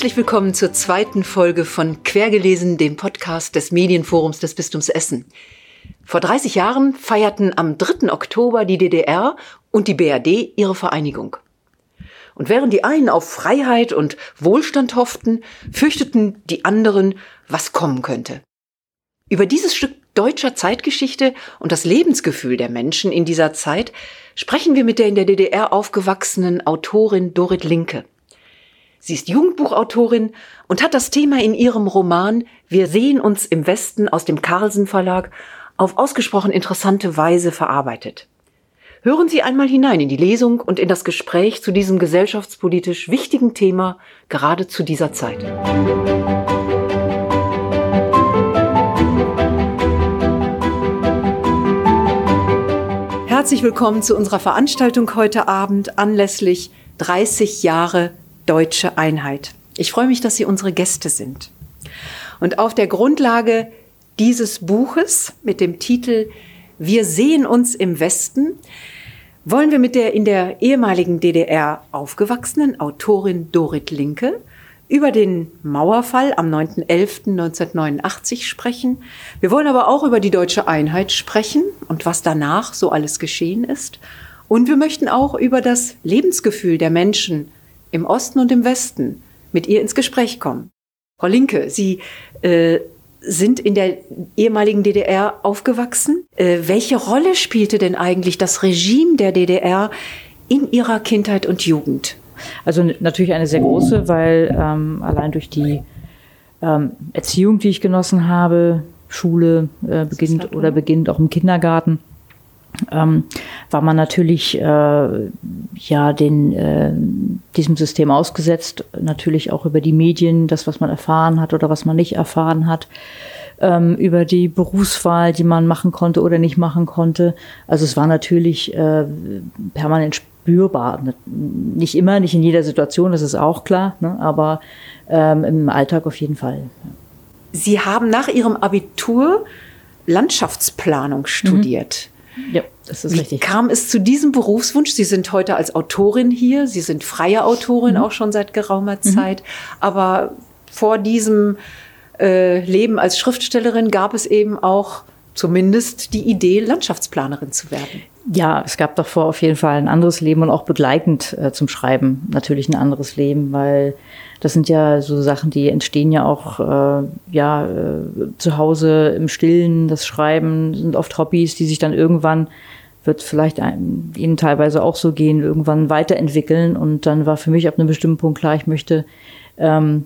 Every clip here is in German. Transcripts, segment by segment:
Herzlich willkommen zur zweiten Folge von Quergelesen, dem Podcast des Medienforums des Bistums Essen. Vor 30 Jahren feierten am 3. Oktober die DDR und die BRD ihre Vereinigung. Und während die einen auf Freiheit und Wohlstand hofften, fürchteten die anderen, was kommen könnte. Über dieses Stück deutscher Zeitgeschichte und das Lebensgefühl der Menschen in dieser Zeit sprechen wir mit der in der DDR aufgewachsenen Autorin Dorit Linke. Sie ist Jugendbuchautorin und hat das Thema in ihrem Roman Wir sehen uns im Westen aus dem Carlsen Verlag auf ausgesprochen interessante Weise verarbeitet. Hören Sie einmal hinein in die Lesung und in das Gespräch zu diesem gesellschaftspolitisch wichtigen Thema gerade zu dieser Zeit. Herzlich willkommen zu unserer Veranstaltung heute Abend anlässlich 30 Jahre deutsche Einheit. Ich freue mich, dass Sie unsere Gäste sind. Und auf der Grundlage dieses Buches mit dem Titel Wir sehen uns im Westen wollen wir mit der in der ehemaligen DDR aufgewachsenen Autorin Dorit Linke über den Mauerfall am 9.11.1989 sprechen. Wir wollen aber auch über die deutsche Einheit sprechen und was danach so alles geschehen ist. Und wir möchten auch über das Lebensgefühl der Menschen im Osten und im Westen mit ihr ins Gespräch kommen. Frau Linke, Sie äh, sind in der ehemaligen DDR aufgewachsen. Äh, welche Rolle spielte denn eigentlich das Regime der DDR in Ihrer Kindheit und Jugend? Also natürlich eine sehr große, weil ähm, allein durch die ähm, Erziehung, die ich genossen habe, Schule äh, beginnt halt oder beginnt auch im Kindergarten, ähm, war man natürlich äh, ja den äh, diesem System ausgesetzt, natürlich auch über die Medien, das was man erfahren hat oder was man nicht erfahren hat, ähm, über die Berufswahl, die man machen konnte oder nicht machen konnte. Also es war natürlich äh, permanent spürbar. Nicht immer, nicht in jeder Situation, das ist auch klar, ne? aber ähm, im Alltag auf jeden Fall. Sie haben nach Ihrem Abitur Landschaftsplanung studiert. Mhm. Ja, das ist Wie richtig. kam es zu diesem Berufswunsch? Sie sind heute als Autorin hier. Sie sind freie Autorin mhm. auch schon seit geraumer mhm. Zeit. Aber vor diesem äh, Leben als Schriftstellerin gab es eben auch zumindest die Idee, Landschaftsplanerin zu werden. Ja, es gab davor auf jeden Fall ein anderes Leben und auch begleitend äh, zum Schreiben natürlich ein anderes Leben, weil das sind ja so Sachen, die entstehen ja auch äh, ja äh, zu Hause im Stillen. Das Schreiben sind oft Hobbys, die sich dann irgendwann wird vielleicht ein, ihnen teilweise auch so gehen, irgendwann weiterentwickeln. Und dann war für mich ab einem bestimmten Punkt klar, ich möchte ähm,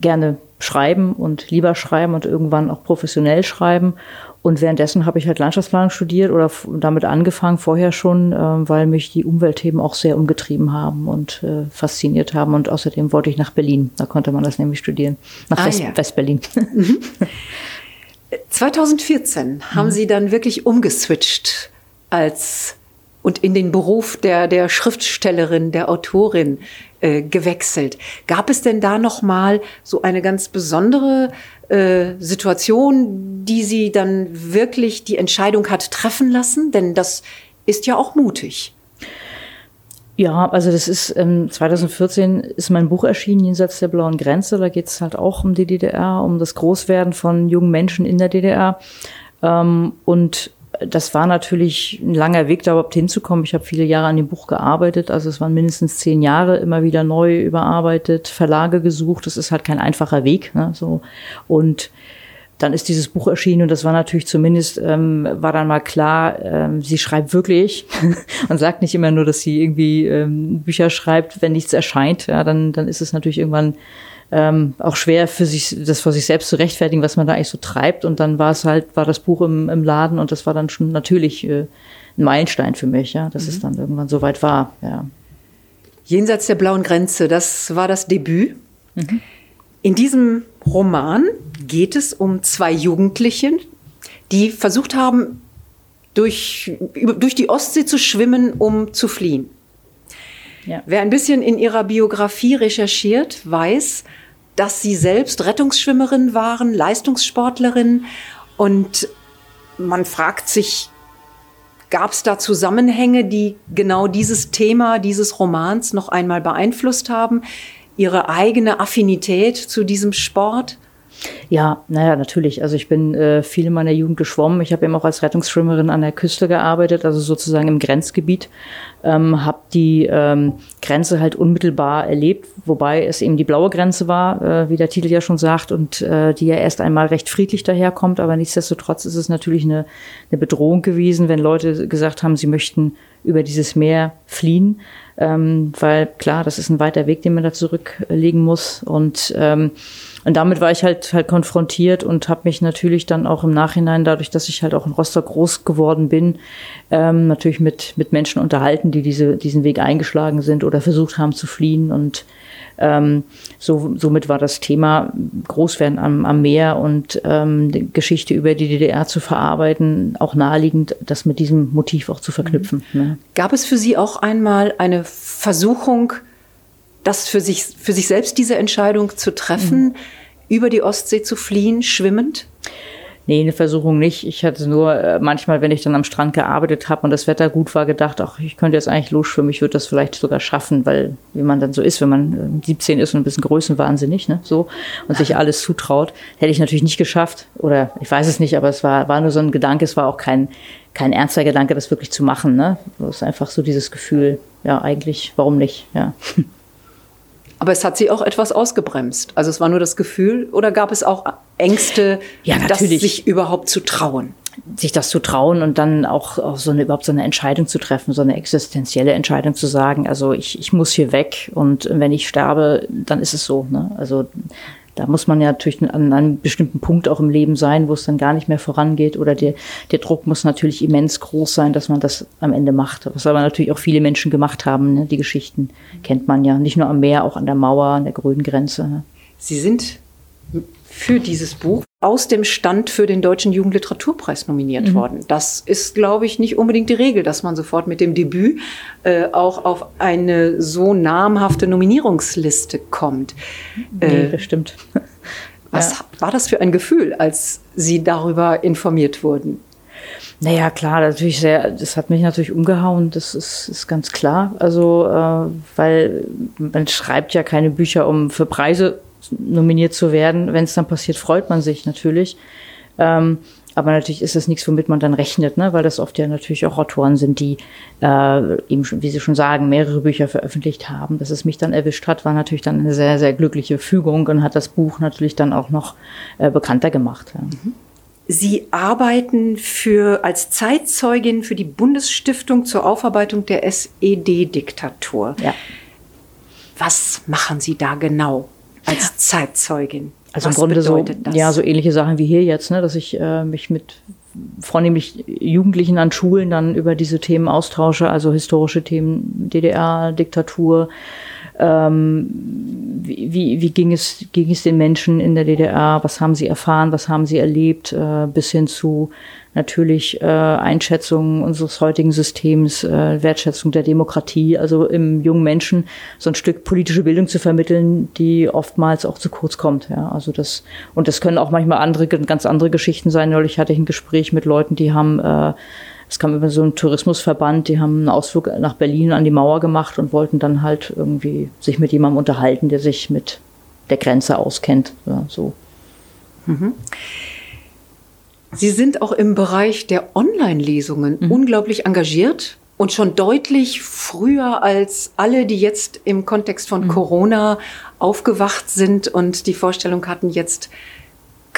gerne schreiben und lieber schreiben und irgendwann auch professionell schreiben. Und währenddessen habe ich halt Landschaftsplanung studiert oder damit angefangen, vorher schon, äh, weil mich die Umweltthemen auch sehr umgetrieben haben und äh, fasziniert haben. Und außerdem wollte ich nach Berlin. Da konnte man das nämlich studieren. Nach ah, West, ja. Westberlin. 2014 mhm. haben Sie dann wirklich umgeswitcht als und in den Beruf der, der Schriftstellerin, der Autorin äh, gewechselt. Gab es denn da noch mal so eine ganz besondere äh, Situation, die Sie dann wirklich die Entscheidung hat treffen lassen? Denn das ist ja auch mutig. Ja, also das ist ähm, 2014 ist mein Buch erschienen, Jenseits der blauen Grenze. Da geht es halt auch um die DDR, um das Großwerden von jungen Menschen in der DDR. Ähm, und das war natürlich ein langer Weg, da überhaupt hinzukommen. Ich habe viele Jahre an dem Buch gearbeitet, also es waren mindestens zehn Jahre, immer wieder neu überarbeitet, Verlage gesucht. Das ist halt kein einfacher Weg. Ne, so und dann ist dieses Buch erschienen und das war natürlich zumindest, ähm, war dann mal klar, ähm, sie schreibt wirklich und sagt nicht immer nur, dass sie irgendwie ähm, Bücher schreibt, wenn nichts erscheint. Ja, dann, dann ist es natürlich irgendwann ähm, auch schwer für sich, das vor sich selbst zu rechtfertigen, was man da eigentlich so treibt. Und dann war es halt, war das Buch im, im Laden und das war dann schon natürlich äh, ein Meilenstein für mich, ja, dass mhm. es dann irgendwann so weit war, ja. Jenseits der blauen Grenze, das war das Debüt. Mhm. In diesem Roman geht es um zwei Jugendliche, die versucht haben, durch, durch die Ostsee zu schwimmen, um zu fliehen. Ja. Wer ein bisschen in ihrer Biografie recherchiert, weiß, dass sie selbst Rettungsschwimmerin waren, Leistungssportlerin. Und man fragt sich, gab es da Zusammenhänge, die genau dieses Thema dieses Romans noch einmal beeinflusst haben? Ihre eigene Affinität zu diesem Sport? Ja, naja, natürlich. Also ich bin äh, viel in meiner Jugend geschwommen. Ich habe eben auch als Rettungsschwimmerin an der Küste gearbeitet, also sozusagen im Grenzgebiet. Ähm, habe die ähm, Grenze halt unmittelbar erlebt, wobei es eben die blaue Grenze war, äh, wie der Titel ja schon sagt, und äh, die ja erst einmal recht friedlich daherkommt. Aber nichtsdestotrotz ist es natürlich eine, eine Bedrohung gewesen, wenn Leute gesagt haben, sie möchten über dieses Meer fliehen, ähm, weil klar, das ist ein weiter Weg, den man da zurücklegen muss und ähm, und damit war ich halt halt konfrontiert und habe mich natürlich dann auch im Nachhinein, dadurch, dass ich halt auch in Rostock groß geworden bin, ähm, natürlich mit mit Menschen unterhalten, die diese diesen Weg eingeschlagen sind oder versucht haben zu fliehen und ähm, so, somit war das Thema Großwerden am, am Meer und ähm, Geschichte über die DDR zu verarbeiten auch naheliegend, das mit diesem Motiv auch zu verknüpfen. Mhm. Ne? Gab es für Sie auch einmal eine Versuchung, das für sich, für sich selbst diese Entscheidung zu treffen, mhm. Über die Ostsee zu fliehen, schwimmend? Nee, eine Versuchung nicht. Ich hatte nur äh, manchmal, wenn ich dann am Strand gearbeitet habe und das Wetter gut war, gedacht, ach, ich könnte jetzt eigentlich losschwimmen, ich würde das vielleicht sogar schaffen, weil wie man dann so ist, wenn man 17 äh, ist und ein bisschen größenwahnsinnig, ne, so, und sich alles zutraut, hätte ich natürlich nicht geschafft. Oder ich weiß es nicht, aber es war, war nur so ein Gedanke, es war auch kein, kein ernster Gedanke, das wirklich zu machen, ne. Es ist einfach so dieses Gefühl, ja, eigentlich, warum nicht, ja. Aber es hat sie auch etwas ausgebremst. Also es war nur das Gefühl oder gab es auch Ängste, ja, das sich überhaupt zu trauen? Sich das zu trauen und dann auch, auch so eine, überhaupt so eine Entscheidung zu treffen, so eine existenzielle Entscheidung zu sagen, also ich, ich muss hier weg und wenn ich sterbe, dann ist es so. Ne? Also da muss man ja natürlich an einem bestimmten Punkt auch im Leben sein, wo es dann gar nicht mehr vorangeht oder der, der Druck muss natürlich immens groß sein, dass man das am Ende macht. Was aber natürlich auch viele Menschen gemacht haben. Ne? Die Geschichten kennt man ja nicht nur am Meer, auch an der Mauer, an der grünen Grenze. Ne? Sie sind für dieses Buch aus dem Stand für den Deutschen Jugendliteraturpreis nominiert mhm. worden. Das ist, glaube ich, nicht unbedingt die Regel, dass man sofort mit dem Debüt äh, auch auf eine so namhafte Nominierungsliste kommt. Nee, äh, das stimmt. Was ja. war das für ein Gefühl, als Sie darüber informiert wurden? Naja, klar, natürlich sehr, das hat mich natürlich umgehauen, das ist, ist ganz klar. Also, äh, weil man schreibt ja keine Bücher, um für Preise nominiert zu werden. Wenn es dann passiert, freut man sich natürlich. Ähm, aber natürlich ist es nichts, womit man dann rechnet, ne? weil das oft ja natürlich auch Autoren sind, die äh, eben, wie Sie schon sagen, mehrere Bücher veröffentlicht haben. Dass es mich dann erwischt hat, war natürlich dann eine sehr, sehr glückliche Fügung und hat das Buch natürlich dann auch noch äh, bekannter gemacht. Ja. Mhm. Sie arbeiten für, als Zeitzeugin für die Bundesstiftung zur Aufarbeitung der SED-Diktatur. Ja. Was machen Sie da genau? Als Zeitzeugin. Also Was im Grunde so, das? ja, so ähnliche Sachen wie hier jetzt, ne, dass ich äh, mich mit vornehmlich Jugendlichen an Schulen dann über diese Themen austausche, also historische Themen, DDR, Diktatur, ähm, wie, wie ging, es, ging es den Menschen in der DDR, was haben sie erfahren, was haben sie erlebt, äh, bis hin zu natürlich äh, Einschätzungen unseres heutigen Systems, äh, Wertschätzung der Demokratie, also im jungen Menschen so ein Stück politische Bildung zu vermitteln, die oftmals auch zu kurz kommt. Ja, also das und das können auch manchmal andere ganz andere Geschichten sein. Neulich hatte ich ein Gespräch mit Leuten, die haben äh, es kam über so einen Tourismusverband, die haben einen Ausflug nach Berlin an die Mauer gemacht und wollten dann halt irgendwie sich mit jemandem unterhalten, der sich mit der Grenze auskennt. Ja, so. Mhm. Sie sind auch im Bereich der Online-Lesungen mhm. unglaublich engagiert und schon deutlich früher als alle, die jetzt im Kontext von mhm. Corona aufgewacht sind und die Vorstellung hatten, jetzt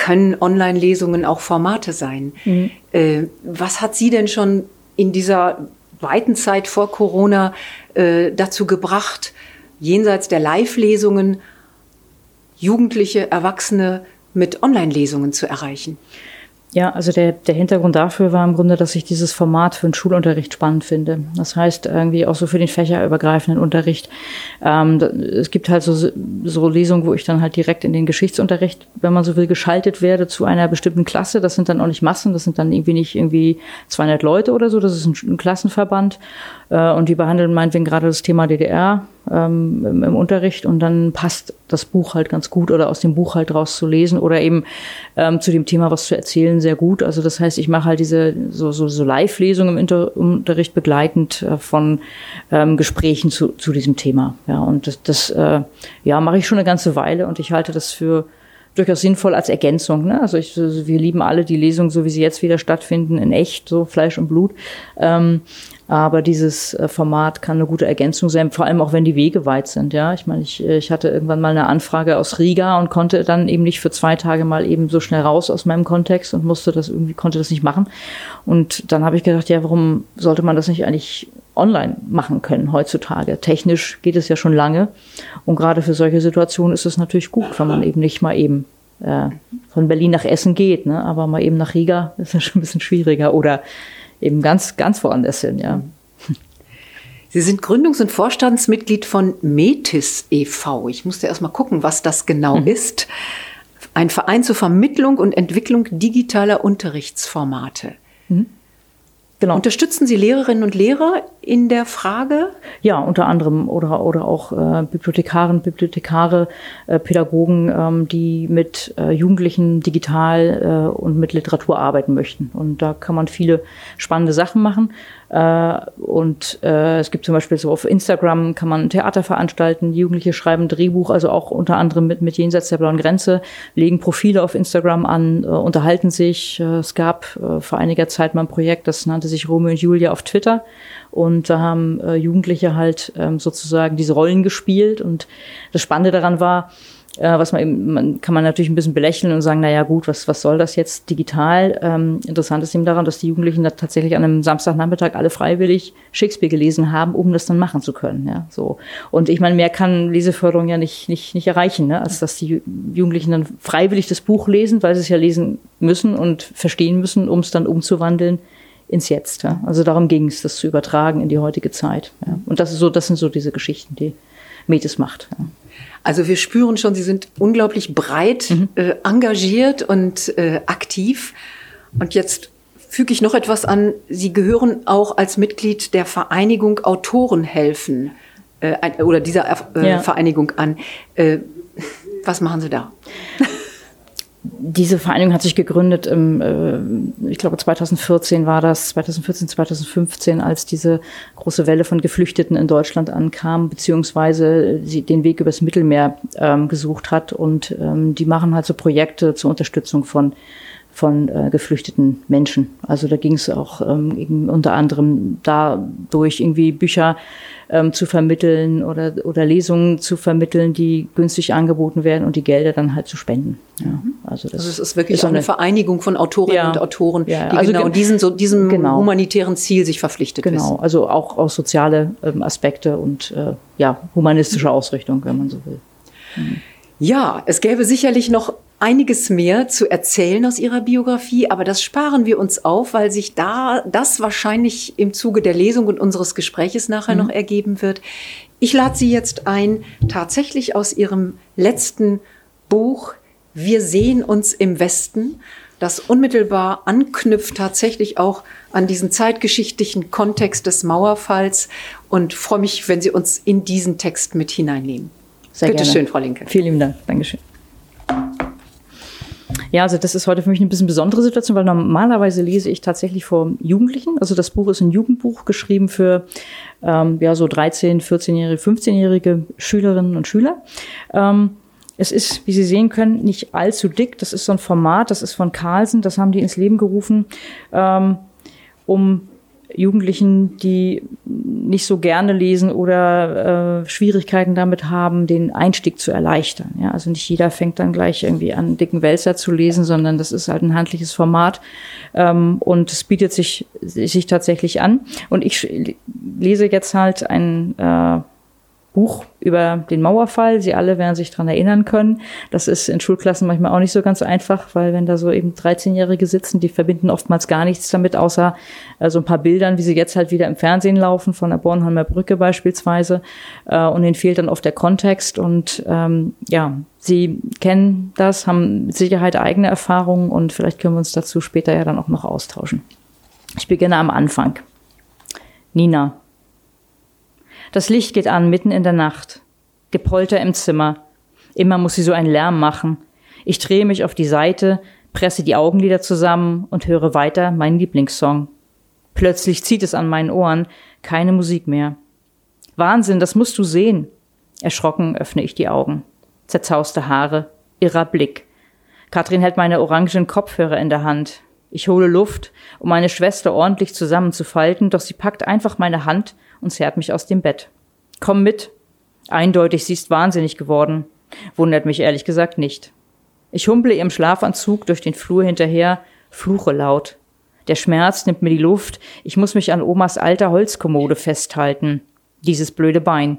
können Online-Lesungen auch Formate sein. Mhm. Äh, was hat Sie denn schon in dieser weiten Zeit vor Corona äh, dazu gebracht, jenseits der Live-Lesungen Jugendliche, Erwachsene mit Online-Lesungen zu erreichen? Ja, also der, der Hintergrund dafür war im Grunde, dass ich dieses Format für den Schulunterricht spannend finde. Das heißt, irgendwie auch so für den fächerübergreifenden Unterricht. Ähm, es gibt halt so, so Lesungen, wo ich dann halt direkt in den Geschichtsunterricht, wenn man so will, geschaltet werde zu einer bestimmten Klasse. Das sind dann auch nicht Massen, das sind dann irgendwie nicht irgendwie 200 Leute oder so, das ist ein, ein Klassenverband. Äh, und die behandeln meinetwegen gerade das Thema DDR ähm, im, im, Unterricht und dann passt das Buch halt ganz gut oder aus dem Buch halt raus zu lesen oder eben ähm, zu dem Thema was zu erzählen sehr gut. Also das heißt, ich mache halt diese so, so, so Live-Lesungen im Inter Unterricht begleitend äh, von ähm, Gesprächen zu, zu diesem Thema. Ja, und das, das äh, ja, mache ich schon eine ganze Weile und ich halte das für durchaus sinnvoll als Ergänzung. Ne? Also ich, wir lieben alle die Lesungen, so wie sie jetzt wieder stattfinden, in echt, so Fleisch und Blut. Ähm, aber dieses äh, Format kann eine gute Ergänzung sein, vor allem auch wenn die Wege weit sind. Ja, ich meine, ich, äh, ich hatte irgendwann mal eine Anfrage aus Riga und konnte dann eben nicht für zwei Tage mal eben so schnell raus aus meinem Kontext und musste das irgendwie, konnte das nicht machen. Und dann habe ich gedacht, ja, warum sollte man das nicht eigentlich online machen können heutzutage? Technisch geht es ja schon lange. Und gerade für solche Situationen ist es natürlich gut, wenn man eben nicht mal eben äh, von Berlin nach Essen geht, ne? aber mal eben nach Riga ist ja schon ein bisschen schwieriger. Oder eben ganz, ganz woanders hin, ja. Sie sind Gründungs- und Vorstandsmitglied von Metis e.V. Ich musste erst mal gucken, was das genau mhm. ist. Ein Verein zur Vermittlung und Entwicklung digitaler Unterrichtsformate. Mhm. Genau. Unterstützen Sie Lehrerinnen und Lehrer in der Frage? Ja, unter anderem oder, oder auch äh, Bibliothekarinnen, Bibliothekare, äh, Pädagogen, ähm, die mit äh, Jugendlichen digital äh, und mit Literatur arbeiten möchten. Und da kann man viele spannende Sachen machen. Äh, und äh, es gibt zum Beispiel so auf Instagram kann man Theater veranstalten, Jugendliche schreiben Drehbuch, also auch unter anderem mit, mit Jenseits der blauen Grenze, legen Profile auf Instagram an, äh, unterhalten sich. Äh, es gab vor einiger Zeit mal ein Projekt, das nannte sich Romeo und Julia auf Twitter. Und da haben Jugendliche halt ähm, sozusagen diese Rollen gespielt. Und das Spannende daran war, äh, was man eben, man kann man natürlich ein bisschen belächeln und sagen, na ja gut, was, was soll das jetzt digital? Ähm, interessant ist eben daran, dass die Jugendlichen da tatsächlich an einem Samstagnachmittag alle freiwillig Shakespeare gelesen haben, um das dann machen zu können. Ja, so. Und ich meine, mehr kann Leseförderung ja nicht, nicht, nicht erreichen, ne? als dass die Jugendlichen dann freiwillig das Buch lesen, weil sie es ja lesen müssen und verstehen müssen, um es dann umzuwandeln ins Jetzt. Ja? Also darum ging es, das zu übertragen in die heutige Zeit. Ja? Und das ist so, das sind so diese Geschichten, die Metis macht. Ja. Also wir spüren schon, Sie sind unglaublich breit mhm. äh, engagiert und äh, aktiv. Und jetzt füge ich noch etwas an. Sie gehören auch als Mitglied der Vereinigung Autoren helfen äh, oder dieser äh, ja. Vereinigung an. Äh, was machen Sie da? Diese Vereinigung hat sich gegründet im, äh, ich glaube 2014 war das, 2014, 2015, als diese große Welle von Geflüchteten in Deutschland ankam, beziehungsweise sie den Weg übers Mittelmeer ähm, gesucht hat. Und ähm, die machen halt so Projekte zur Unterstützung von von äh, geflüchteten Menschen. Also da ging es auch ähm, unter anderem dadurch irgendwie Bücher ähm, zu vermitteln oder, oder Lesungen zu vermitteln, die günstig angeboten werden und die Gelder dann halt zu spenden. Ja, also, das also es ist wirklich ist eine, eine, Vereinigung von Autorinnen ja, und Autoren, ja, die also genau diesen, so, diesem genau, humanitären Ziel sich verpflichtet genau, wissen. also auch, auch soziale ähm, Aspekte und äh, ja, humanistische Ausrichtung, wenn man so will. Mhm. Ja, es gäbe sicherlich noch einiges mehr zu erzählen aus ihrer Biografie, aber das sparen wir uns auf, weil sich da das wahrscheinlich im Zuge der Lesung und unseres Gespräches nachher mhm. noch ergeben wird. Ich lade Sie jetzt ein, tatsächlich aus Ihrem letzten Buch Wir sehen uns im Westen, das unmittelbar anknüpft tatsächlich auch an diesen zeitgeschichtlichen Kontext des Mauerfalls und freue mich, wenn Sie uns in diesen Text mit hineinnehmen. Sehr Bitte gerne. schön, Frau Linke. Vielen lieben Dank. Dankeschön. Ja, also das ist heute für mich eine bisschen besondere Situation, weil normalerweise lese ich tatsächlich vor Jugendlichen. Also das Buch ist ein Jugendbuch geschrieben für ähm, ja so 13, 14-jährige, 15-jährige Schülerinnen und Schüler. Ähm, es ist, wie Sie sehen können, nicht allzu dick. Das ist so ein Format, das ist von Carlsen, das haben die ins Leben gerufen, ähm, um Jugendlichen, die nicht so gerne lesen oder äh, Schwierigkeiten damit haben, den Einstieg zu erleichtern. Ja, also nicht jeder fängt dann gleich irgendwie an, dicken Wälzer zu lesen, sondern das ist halt ein handliches Format ähm, und es bietet sich, sich tatsächlich an. Und ich lese jetzt halt ein äh, Buch über den Mauerfall. Sie alle werden sich dran erinnern können. Das ist in Schulklassen manchmal auch nicht so ganz einfach, weil wenn da so eben 13-Jährige sitzen, die verbinden oftmals gar nichts damit, außer äh, so ein paar Bildern, wie sie jetzt halt wieder im Fernsehen laufen, von der Bornholmer Brücke beispielsweise. Äh, und ihnen fehlt dann oft der Kontext. Und ähm, ja, sie kennen das, haben mit Sicherheit eigene Erfahrungen und vielleicht können wir uns dazu später ja dann auch noch austauschen. Ich beginne am Anfang. Nina, Das Licht geht an mitten in der Nacht. Gepolter im Zimmer. Immer muss sie so einen Lärm machen. Ich drehe mich auf die Seite, presse die Augenlider zusammen und höre weiter meinen Lieblingssong. Plötzlich zieht es an meinen Ohren, keine Musik mehr. Wahnsinn, das musst du sehen. Erschrocken öffne ich die Augen. Zerzauste Haare, irrer Blick. Katrin hält meine orangen Kopfhörer in der Hand. Ich hole Luft, um meine Schwester ordentlich zusammenzufalten, doch sie packt einfach meine Hand und zerrt mich aus dem Bett. Komm mit. Eindeutig, sie ist wahnsinnig geworden. Wundert mich ehrlich gesagt nicht. Ich humple ihrem Schlafanzug durch den Flur hinterher, fluche laut. Der Schmerz nimmt mir die Luft, ich muss mich an Omas alter Holzkommode festhalten. Dieses blöde Bein.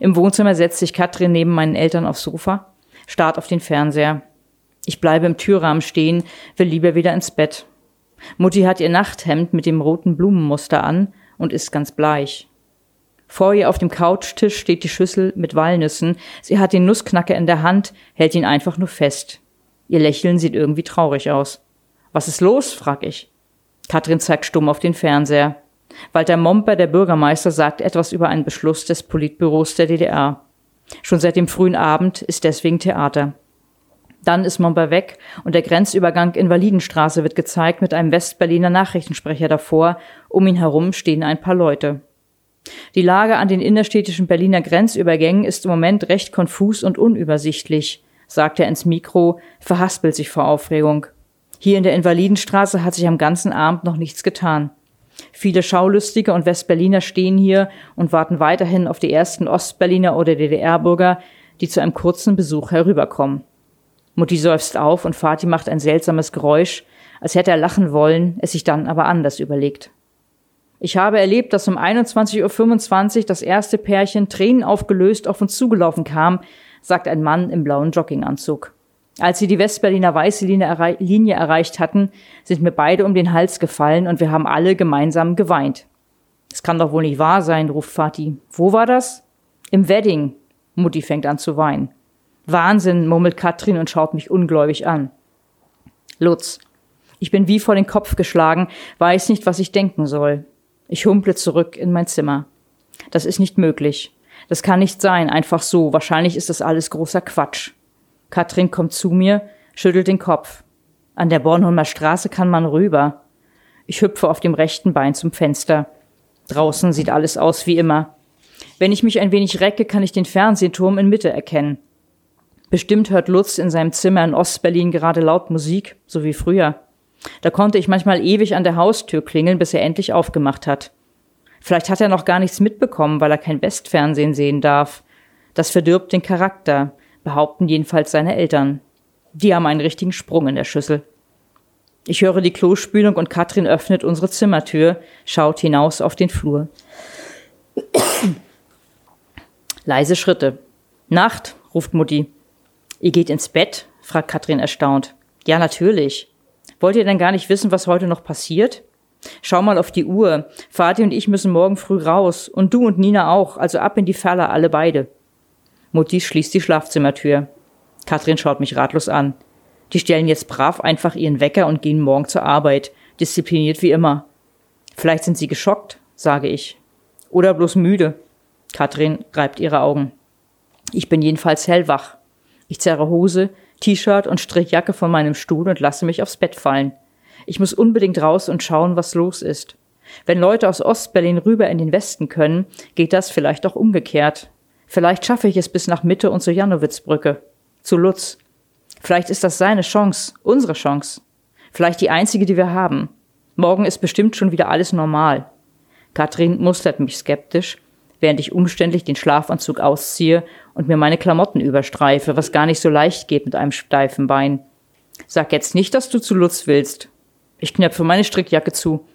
Im Wohnzimmer setzt sich Katrin neben meinen Eltern aufs Sofa, starrt auf den Fernseher. Ich bleibe im Türrahmen stehen, will lieber wieder ins Bett. Mutti hat ihr Nachthemd mit dem roten Blumenmuster an und ist ganz bleich. Vor ihr auf dem Couchtisch steht die Schüssel mit Walnüssen. Sie hat den Nussknacker in der Hand, hält ihn einfach nur fest. Ihr Lächeln sieht irgendwie traurig aus. Was ist los? frag ich. Katrin zeigt stumm auf den Fernseher. Walter Momper, der Bürgermeister, sagt etwas über einen Beschluss des Politbüros der DDR. Schon seit dem frühen Abend ist deswegen Theater. Dann ist Momper weg und der Grenzübergang Invalidenstraße wird gezeigt mit einem Westberliner Nachrichtensprecher davor. Um ihn herum stehen ein paar Leute. Die Lage an den innerstädtischen Berliner Grenzübergängen ist im Moment recht konfus und unübersichtlich, sagt er ins Mikro, verhaspelt sich vor Aufregung. Hier in der Invalidenstraße hat sich am ganzen Abend noch nichts getan. Viele Schaulustige und Westberliner stehen hier und warten weiterhin auf die ersten Ostberliner oder DDR-Bürger, die zu einem kurzen Besuch herüberkommen. Mutti seufzt auf und Vati macht ein seltsames Geräusch, als hätte er lachen wollen, es sich dann aber anders überlegt. Ich habe erlebt, dass um 21.25 Uhr das erste Pärchen Tränen aufgelöst auf uns zugelaufen kam, sagt ein Mann im blauen Jogginganzug. Als sie die Westberliner weiße Linie erreicht hatten, sind mir beide um den Hals gefallen und wir haben alle gemeinsam geweint. Es kann doch wohl nicht wahr sein, ruft Fatih. Wo war das? Im Wedding. Mutti fängt an zu weinen. Wahnsinn, murmelt Katrin und schaut mich ungläubig an. Lutz. Ich bin wie vor den Kopf geschlagen, weiß nicht, was ich denken soll. Ich humple zurück in mein Zimmer. Das ist nicht möglich. Das kann nicht sein, einfach so. Wahrscheinlich ist das alles großer Quatsch. Katrin kommt zu mir, schüttelt den Kopf. An der Bornholmer Straße kann man rüber. Ich hüpfe auf dem rechten Bein zum Fenster. Draußen sieht alles aus wie immer. Wenn ich mich ein wenig recke, kann ich den Fernsehturm in Mitte erkennen. Bestimmt hört Lutz in seinem Zimmer in Ostberlin gerade laut Musik, so wie früher. Da konnte ich manchmal ewig an der Haustür klingeln, bis er endlich aufgemacht hat. Vielleicht hat er noch gar nichts mitbekommen, weil er kein Westfernsehen sehen darf. Das verdirbt den Charakter behaupten jedenfalls seine Eltern. Die haben einen richtigen Sprung in der Schüssel. Ich höre die Klospülung und Katrin öffnet unsere Zimmertür, schaut hinaus auf den Flur. Leise Schritte. Nacht, ruft Mutti. Ihr geht ins Bett? fragt Katrin erstaunt. Ja, natürlich. Wollt ihr denn gar nicht wissen, was heute noch passiert? Schau mal auf die Uhr. Vati und ich müssen morgen früh raus. Und du und Nina auch, also ab in die Falle, alle beide. Mutti schließt die Schlafzimmertür. Katrin schaut mich ratlos an. Die stellen jetzt brav einfach ihren Wecker und gehen morgen zur Arbeit, diszipliniert wie immer. Vielleicht sind sie geschockt, sage ich. Oder bloß müde. Katrin reibt ihre Augen. Ich bin jedenfalls hellwach. Ich zerre Hose, T-Shirt und Strickjacke von meinem Stuhl und lasse mich aufs Bett fallen. Ich muss unbedingt raus und schauen, was los ist. Wenn Leute aus Ostberlin rüber in den Westen können, geht das vielleicht auch umgekehrt. Vielleicht schaffe ich es bis nach Mitte und zur Janowitzbrücke. Zu Lutz. Vielleicht ist das seine Chance, unsere Chance. Vielleicht die einzige, die wir haben. Morgen ist bestimmt schon wieder alles normal. Katrin mustert mich skeptisch, während ich umständlich den Schlafanzug ausziehe und mir meine Klamotten überstreife, was gar nicht so leicht geht mit einem steifen Bein. Sag jetzt nicht, dass du zu Lutz willst. Ich knöpfe meine Strickjacke zu.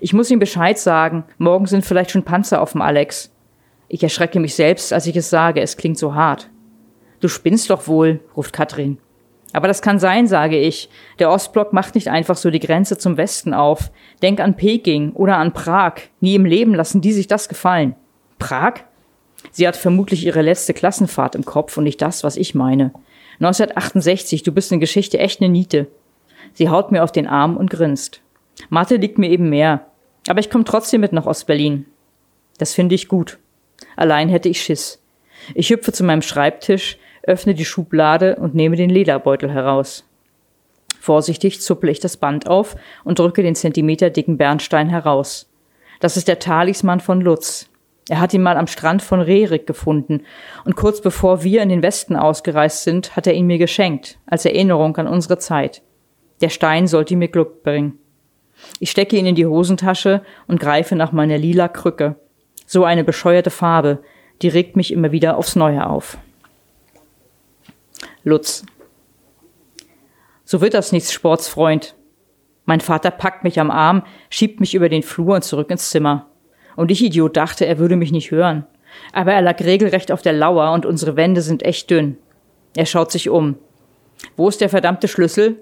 Ich muss ihm Bescheid sagen. Morgen sind vielleicht schon Panzer auf dem Alex. Ich erschrecke mich selbst, als ich es sage, es klingt so hart. Du spinnst doch wohl, ruft Katrin. Aber das kann sein, sage ich. Der Ostblock macht nicht einfach so die Grenze zum Westen auf. Denk an Peking oder an Prag. Nie im Leben lassen die sich das gefallen. Prag? Sie hat vermutlich ihre letzte Klassenfahrt im Kopf und nicht das, was ich meine. 1968, du bist in Geschichte echt eine Niete. Sie haut mir auf den Arm und grinst. Mathe liegt mir eben mehr. Aber ich komme trotzdem mit nach Ostberlin. Das finde ich gut. Allein hätte ich Schiss. Ich hüpfe zu meinem Schreibtisch, öffne die Schublade und nehme den Lederbeutel heraus. Vorsichtig zupple ich das Band auf und drücke den zentimeterdicken Bernstein heraus. Das ist der Talisman von Lutz. Er hat ihn mal am Strand von Rerik gefunden und kurz bevor wir in den Westen ausgereist sind, hat er ihn mir geschenkt, als Erinnerung an unsere Zeit. Der Stein sollte mir Glück bringen. Ich stecke ihn in die Hosentasche und greife nach meiner lila Krücke. So eine bescheuerte Farbe, die regt mich immer wieder aufs Neue auf. Lutz. So wird das nichts, Sportsfreund. Mein Vater packt mich am Arm, schiebt mich über den Flur und zurück ins Zimmer. Und ich, Idiot, dachte, er würde mich nicht hören. Aber er lag regelrecht auf der Lauer und unsere Wände sind echt dünn. Er schaut sich um. Wo ist der verdammte Schlüssel?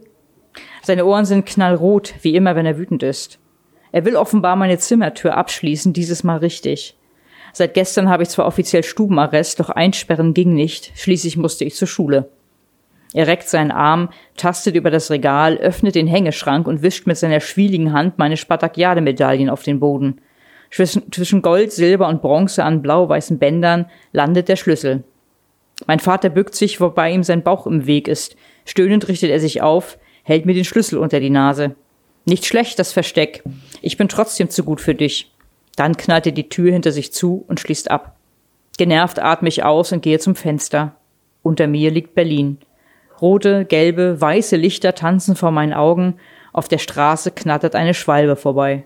Seine Ohren sind knallrot, wie immer, wenn er wütend ist. Er will offenbar meine Zimmertür abschließen, dieses Mal richtig. Seit gestern habe ich zwar offiziell Stubenarrest, doch einsperren ging nicht, schließlich musste ich zur Schule. Er reckt seinen Arm, tastet über das Regal, öffnet den Hängeschrank und wischt mit seiner schwieligen Hand meine Spartakiade-Medaillen auf den Boden. Zwischen Gold, Silber und Bronze an blau-weißen Bändern landet der Schlüssel. Mein Vater bückt sich, wobei ihm sein Bauch im Weg ist. Stöhnend richtet er sich auf, hält mir den Schlüssel unter die Nase. Nicht schlecht, das Versteck. Ich bin trotzdem zu gut für dich. Dann knallt er die Tür hinter sich zu und schließt ab. Genervt atme ich aus und gehe zum Fenster. Unter mir liegt Berlin. Rote, gelbe, weiße Lichter tanzen vor meinen Augen. Auf der Straße knattert eine Schwalbe vorbei.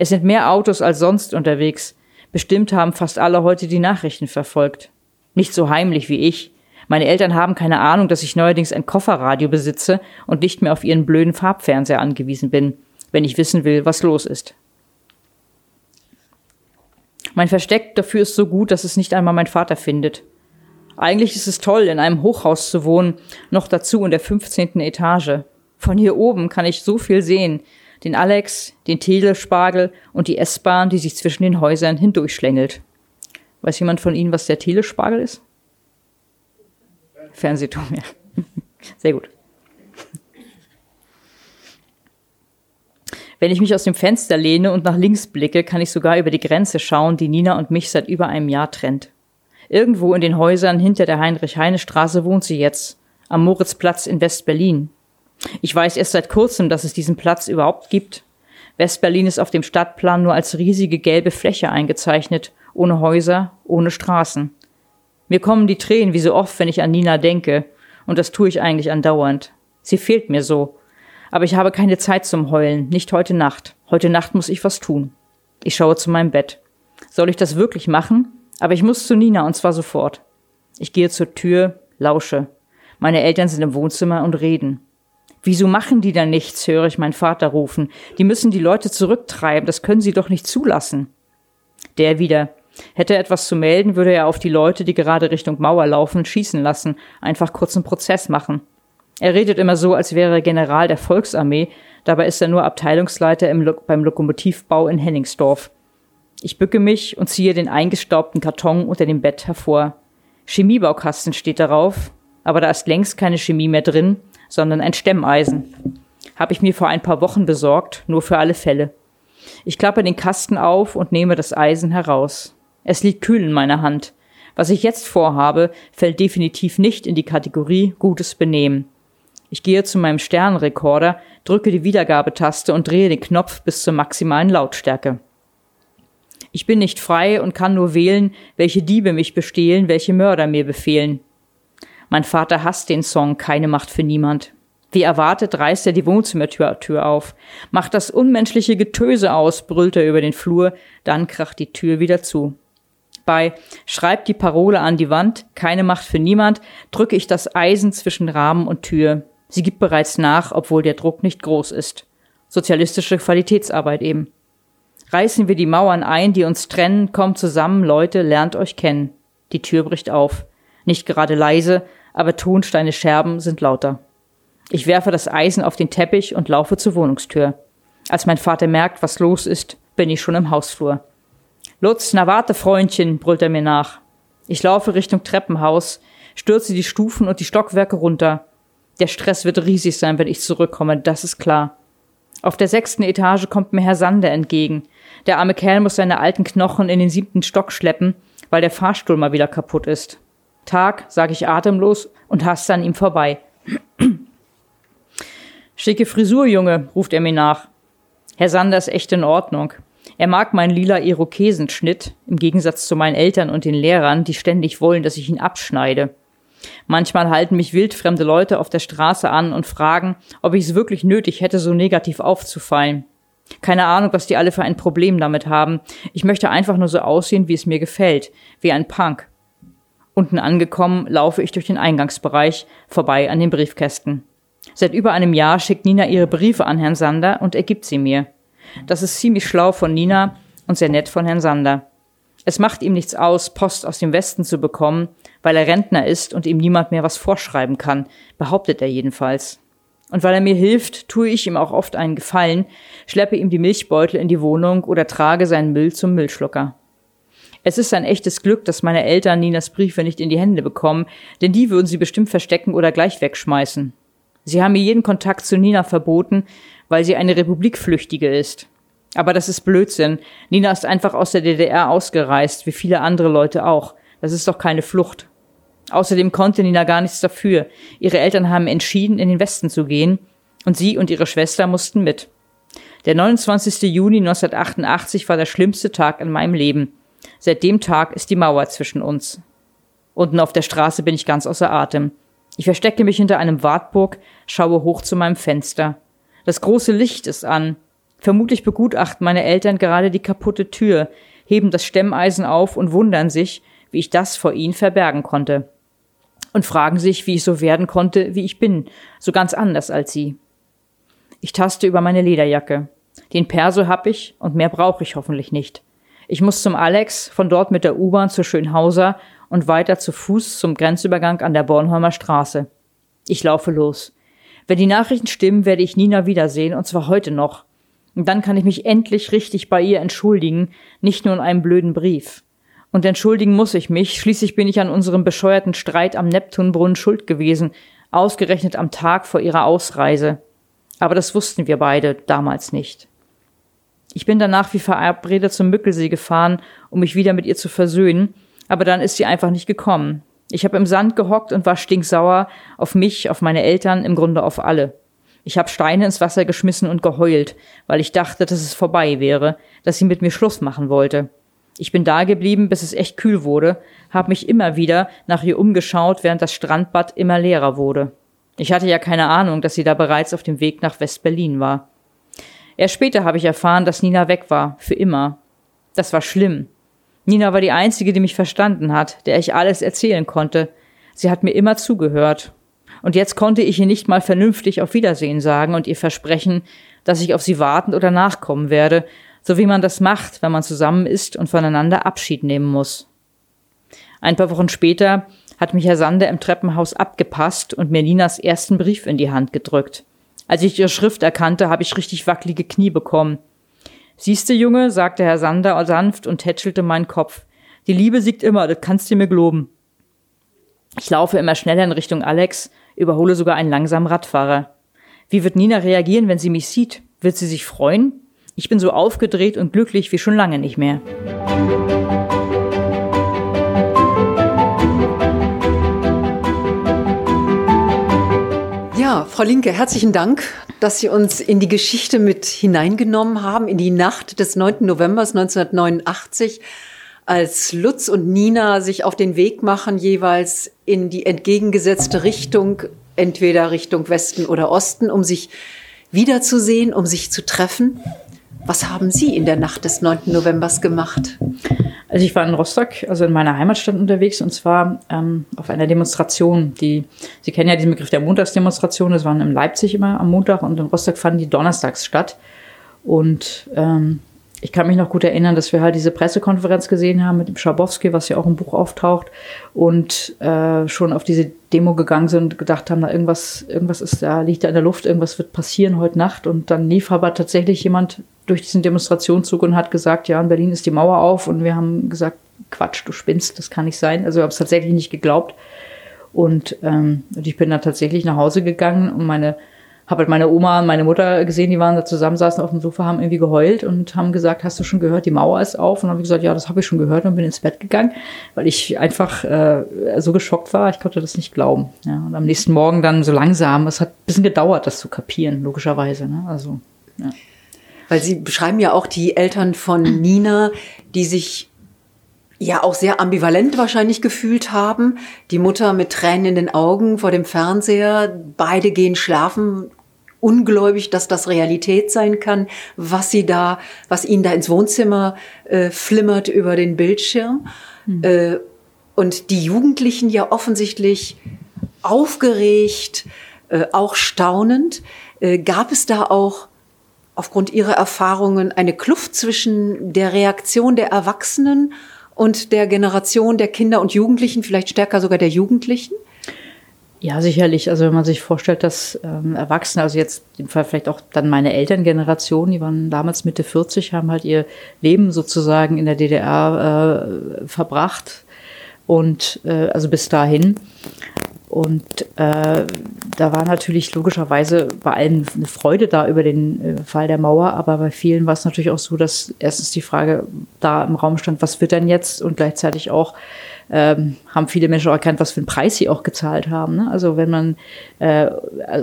Es sind mehr Autos als sonst unterwegs. Bestimmt haben fast alle heute die Nachrichten verfolgt. Nicht so heimlich wie ich. Meine Eltern haben keine Ahnung, dass ich neuerdings ein Kofferradio besitze und nicht mehr auf ihren blöden Farbfernseher angewiesen bin, wenn ich wissen will, was los ist. Mein Versteck dafür ist so gut, dass es nicht einmal mein Vater findet. Eigentlich ist es toll, in einem Hochhaus zu wohnen, noch dazu in der 15. Etage. Von hier oben kann ich so viel sehen, den Alex, den Telespargel und die S-Bahn, die sich zwischen den Häusern hindurchschlängelt. Weiß jemand von Ihnen, was der Telespargel ist? Fernsehturm, ja. Sehr gut. Wenn ich mich aus dem Fenster lehne und nach links blicke, kann ich sogar über die Grenze schauen, die Nina und mich seit über einem Jahr trennt. Irgendwo in den Häusern hinter der Heinrich-Heine-Straße wohnt sie jetzt, am Moritzplatz in West-Berlin. Ich weiß erst seit kurzem, dass es diesen Platz überhaupt gibt. Westberlin ist auf dem Stadtplan nur als riesige gelbe Fläche eingezeichnet, ohne Häuser, ohne Straßen. Mir kommen die Tränen wie so oft, wenn ich an Nina denke, und das tue ich eigentlich andauernd. Sie fehlt mir so. Aber ich habe keine Zeit zum Heulen, nicht heute Nacht. Heute Nacht muss ich was tun. Ich schaue zu meinem Bett. Soll ich das wirklich machen? Aber ich muss zu Nina und zwar sofort. Ich gehe zur Tür, lausche. Meine Eltern sind im Wohnzimmer und reden. Wieso machen die da nichts, höre ich meinen Vater rufen. Die müssen die Leute zurücktreiben, das können sie doch nicht zulassen. Der wieder. Hätte er etwas zu melden, würde er auf die Leute, die gerade Richtung Mauer laufen, schießen lassen, einfach kurzen Prozess machen. Er redet immer so, als wäre er General der Volksarmee, dabei ist er nur Abteilungsleiter im beim Lokomotivbau in Henningsdorf. Ich bücke mich und ziehe den eingestaubten Karton unter dem Bett hervor. Chemiebaukasten steht darauf, aber da ist längst keine Chemie mehr drin, sondern ein Stemmeisen. Habe ich mir vor ein paar Wochen besorgt, nur für alle Fälle. Ich klappe den Kasten auf und nehme das Eisen heraus. Es liegt kühl in meiner Hand. Was ich jetzt vorhabe, fällt definitiv nicht in die Kategorie gutes Benehmen. Ich gehe zu meinem Sternrekorder, drücke die Wiedergabetaste und drehe den Knopf bis zur maximalen Lautstärke. Ich bin nicht frei und kann nur wählen, welche Diebe mich bestehlen, welche Mörder mir befehlen. Mein Vater hasst den Song Keine Macht für niemand. Wie erwartet reißt er die Wohnzimmertür auf, macht das unmenschliche Getöse aus, brüllt er über den Flur, dann kracht die Tür wieder zu. Bei Schreibt die Parole an die Wand, keine Macht für niemand, drücke ich das Eisen zwischen Rahmen und Tür. Sie gibt bereits nach, obwohl der Druck nicht groß ist. Sozialistische Qualitätsarbeit eben. Reißen wir die Mauern ein, die uns trennen, kommt zusammen, Leute, lernt euch kennen. Die Tür bricht auf. Nicht gerade leise, aber Tonsteine Scherben sind lauter. Ich werfe das Eisen auf den Teppich und laufe zur Wohnungstür. Als mein Vater merkt, was los ist, bin ich schon im Hausflur. Lutz, na warte, Freundchen, brüllt er mir nach. Ich laufe Richtung Treppenhaus, stürze die Stufen und die Stockwerke runter. Der Stress wird riesig sein, wenn ich zurückkomme, das ist klar. Auf der sechsten Etage kommt mir Herr Sander entgegen. Der arme Kerl muss seine alten Knochen in den siebten Stock schleppen, weil der Fahrstuhl mal wieder kaputt ist. Tag, sage ich atemlos und haste an ihm vorbei. Schicke Frisur, Junge, ruft er mir nach. Herr Sander ist echt in Ordnung. Er mag meinen lila Irokesenschnitt, im Gegensatz zu meinen Eltern und den Lehrern, die ständig wollen, dass ich ihn abschneide. Manchmal halten mich wildfremde Leute auf der Straße an und fragen, ob ich es wirklich nötig hätte, so negativ aufzufallen. Keine Ahnung, was die alle für ein Problem damit haben. Ich möchte einfach nur so aussehen, wie es mir gefällt, wie ein Punk. Unten angekommen, laufe ich durch den Eingangsbereich, vorbei an den Briefkästen. Seit über einem Jahr schickt Nina ihre Briefe an Herrn Sander und er gibt sie mir. Das ist ziemlich schlau von Nina und sehr nett von Herrn Sander. Es macht ihm nichts aus, Post aus dem Westen zu bekommen, weil er Rentner ist und ihm niemand mehr was vorschreiben kann, behauptet er jedenfalls. Und weil er mir hilft, tue ich ihm auch oft einen Gefallen, schleppe ihm die Milchbeutel in die Wohnung oder trage seinen Müll zum Müllschlucker. Es ist ein echtes Glück, dass meine Eltern Ninas Briefe nicht in die Hände bekommen, denn die würden sie bestimmt verstecken oder gleich wegschmeißen. Sie haben mir jeden Kontakt zu Nina verboten, weil sie eine Republikflüchtige ist. Aber das ist Blödsinn. Nina ist einfach aus der DDR ausgereist, wie viele andere Leute auch. Das ist doch keine Flucht. Außerdem konnte Nina gar nichts dafür. Ihre Eltern haben entschieden, in den Westen zu gehen, und sie und ihre Schwester mussten mit. Der 29. Juni 1988 war der schlimmste Tag in meinem Leben. Seit dem Tag ist die Mauer zwischen uns. Unten auf der Straße bin ich ganz außer Atem. Ich verstecke mich hinter einem Wartburg, schaue hoch zu meinem Fenster. Das große Licht ist an. Vermutlich begutachten meine Eltern gerade die kaputte Tür, heben das Stemmeisen auf und wundern sich, wie ich das vor ihnen verbergen konnte. Und fragen sich, wie ich so werden konnte, wie ich bin, so ganz anders als sie. Ich taste über meine Lederjacke. Den Perso hab ich und mehr brauche ich hoffentlich nicht. Ich muss zum Alex, von dort mit der U-Bahn zur Schönhauser und weiter zu Fuß zum Grenzübergang an der Bornholmer Straße. Ich laufe los. Wenn die Nachrichten stimmen, werde ich Nina wiedersehen, und zwar heute noch. Und dann kann ich mich endlich richtig bei ihr entschuldigen, nicht nur in einem blöden Brief. Und entschuldigen muss ich mich, schließlich bin ich an unserem bescheuerten Streit am Neptunbrunnen schuld gewesen, ausgerechnet am Tag vor ihrer Ausreise. Aber das wussten wir beide damals nicht. Ich bin danach wie verabredet zum Mückelsee gefahren, um mich wieder mit ihr zu versöhnen, aber dann ist sie einfach nicht gekommen. Ich habe im Sand gehockt und war stinksauer auf mich, auf meine Eltern, im Grunde auf alle. Ich habe Steine ins Wasser geschmissen und geheult, weil ich dachte, dass es vorbei wäre, dass sie mit mir Schluss machen wollte. Ich bin da geblieben, bis es echt kühl wurde, habe mich immer wieder nach ihr umgeschaut, während das Strandbad immer leerer wurde. Ich hatte ja keine Ahnung, dass sie da bereits auf dem Weg nach West-Berlin war. Erst später habe ich erfahren, dass Nina weg war, für immer. Das war schlimm. Nina war die Einzige, die mich verstanden hat, der ich alles erzählen konnte. Sie hat mir immer zugehört. Und jetzt konnte ich ihr nicht mal vernünftig auf Wiedersehen sagen und ihr versprechen, dass ich auf sie warten oder nachkommen werde, so wie man das macht, wenn man zusammen ist und voneinander Abschied nehmen muss. Ein paar Wochen später hat mich Herr Sander im Treppenhaus abgepasst und mir Ninas ersten Brief in die Hand gedrückt. Als ich ihre Schrift erkannte, habe ich richtig wackelige Knie bekommen. Siehste, Junge, sagte Herr Sander sanft und tätschelte meinen Kopf. Die Liebe siegt immer, das kannst du mir globen. Ich laufe immer schneller in Richtung Alex, überhole sogar einen langsamen Radfahrer. Wie wird Nina reagieren, wenn sie mich sieht? Wird sie sich freuen? Ich bin so aufgedreht und glücklich wie schon lange nicht mehr. Frau Linke, herzlichen Dank, dass Sie uns in die Geschichte mit hineingenommen haben, in die Nacht des 9. November 1989, als Lutz und Nina sich auf den Weg machen, jeweils in die entgegengesetzte Richtung, entweder Richtung Westen oder Osten, um sich wiederzusehen, um sich zu treffen. Was haben Sie in der Nacht des 9. Novembers gemacht? Also ich war in Rostock, also in meiner Heimatstadt unterwegs und zwar ähm, auf einer Demonstration, die, Sie kennen ja diesen Begriff der Montagsdemonstration, das waren in Leipzig immer am Montag und in Rostock fanden die donnerstags statt. Und ähm, ich kann mich noch gut erinnern, dass wir halt diese Pressekonferenz gesehen haben mit dem Schabowski, was ja auch im Buch auftaucht, und äh, schon auf diese Demo gegangen sind und gedacht haben, da irgendwas, irgendwas ist da, liegt da in der Luft, irgendwas wird passieren heute Nacht. Und dann lief aber tatsächlich jemand durch diesen Demonstrationszug und hat gesagt, ja, in Berlin ist die Mauer auf und wir haben gesagt, Quatsch, du spinnst, das kann nicht sein. Also ich habe es tatsächlich nicht geglaubt. Und, ähm, und ich bin dann tatsächlich nach Hause gegangen und meine habe halt meine Oma und meine Mutter gesehen, die waren da zusammen, saßen auf dem Sofa, haben irgendwie geheult und haben gesagt, hast du schon gehört, die Mauer ist auf? Und dann habe ich gesagt, ja, das habe ich schon gehört und bin ins Bett gegangen, weil ich einfach äh, so geschockt war, ich konnte das nicht glauben. Ja, und am nächsten Morgen dann so langsam, es hat ein bisschen gedauert, das zu kapieren, logischerweise. Ne? Also, ja. Weil Sie beschreiben ja auch die Eltern von Nina, die sich ja auch sehr ambivalent wahrscheinlich gefühlt haben. Die Mutter mit Tränen in den Augen vor dem Fernseher, beide gehen schlafen, ungläubig, dass das Realität sein kann, was sie da, was ihnen da ins Wohnzimmer äh, flimmert über den Bildschirm. Mhm. Äh, und die Jugendlichen ja offensichtlich aufgeregt, äh, auch staunend. Äh, gab es da auch aufgrund ihrer Erfahrungen eine Kluft zwischen der Reaktion der Erwachsenen und der Generation der Kinder und Jugendlichen, vielleicht stärker sogar der Jugendlichen? Ja, sicherlich. Also wenn man sich vorstellt, dass ähm, Erwachsene, also jetzt im Fall vielleicht auch dann meine Elterngeneration, die waren damals Mitte 40, haben halt ihr Leben sozusagen in der DDR äh, verbracht und äh, also bis dahin. Und äh, da war natürlich logischerweise bei allen eine Freude da über den äh, Fall der Mauer, aber bei vielen war es natürlich auch so, dass erstens die Frage da im Raum stand, was wird denn jetzt? Und gleichzeitig auch, ähm, haben viele Menschen auch erkannt, was für einen Preis sie auch gezahlt haben. Ne? Also wenn man äh,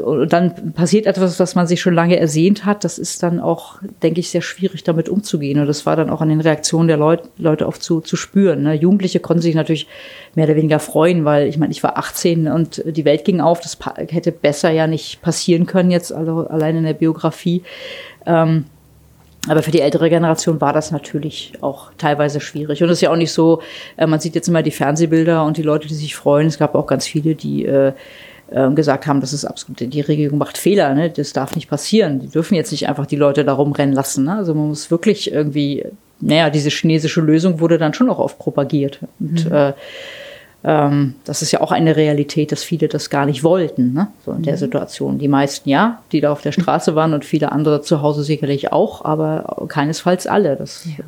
und dann passiert etwas, was man sich schon lange ersehnt hat, das ist dann auch, denke ich, sehr schwierig, damit umzugehen. Und das war dann auch an den Reaktionen der Leut, Leute oft zu, zu spüren. Ne? Jugendliche konnten sich natürlich mehr oder weniger freuen, weil ich meine, ich war 18 und die Welt ging auf. Das hätte besser ja nicht passieren können jetzt, also allein in der Biografie. Ähm, aber für die ältere Generation war das natürlich auch teilweise schwierig. Und es ist ja auch nicht so, äh, man sieht jetzt immer die Fernsehbilder und die Leute, die sich freuen. Es gab auch ganz viele, die äh, äh, gesagt haben, das ist absolut, die Regierung macht Fehler, ne? das darf nicht passieren. Die dürfen jetzt nicht einfach die Leute da rumrennen lassen. Ne? Also man muss wirklich irgendwie, naja, diese chinesische Lösung wurde dann schon auch oft propagiert. Und mhm. äh, ähm, das ist ja auch eine Realität, dass viele das gar nicht wollten, ne? so in der mhm. Situation. Die meisten ja, die da auf der Straße waren und viele andere zu Hause sicherlich auch, aber keinesfalls alle. Das, ja.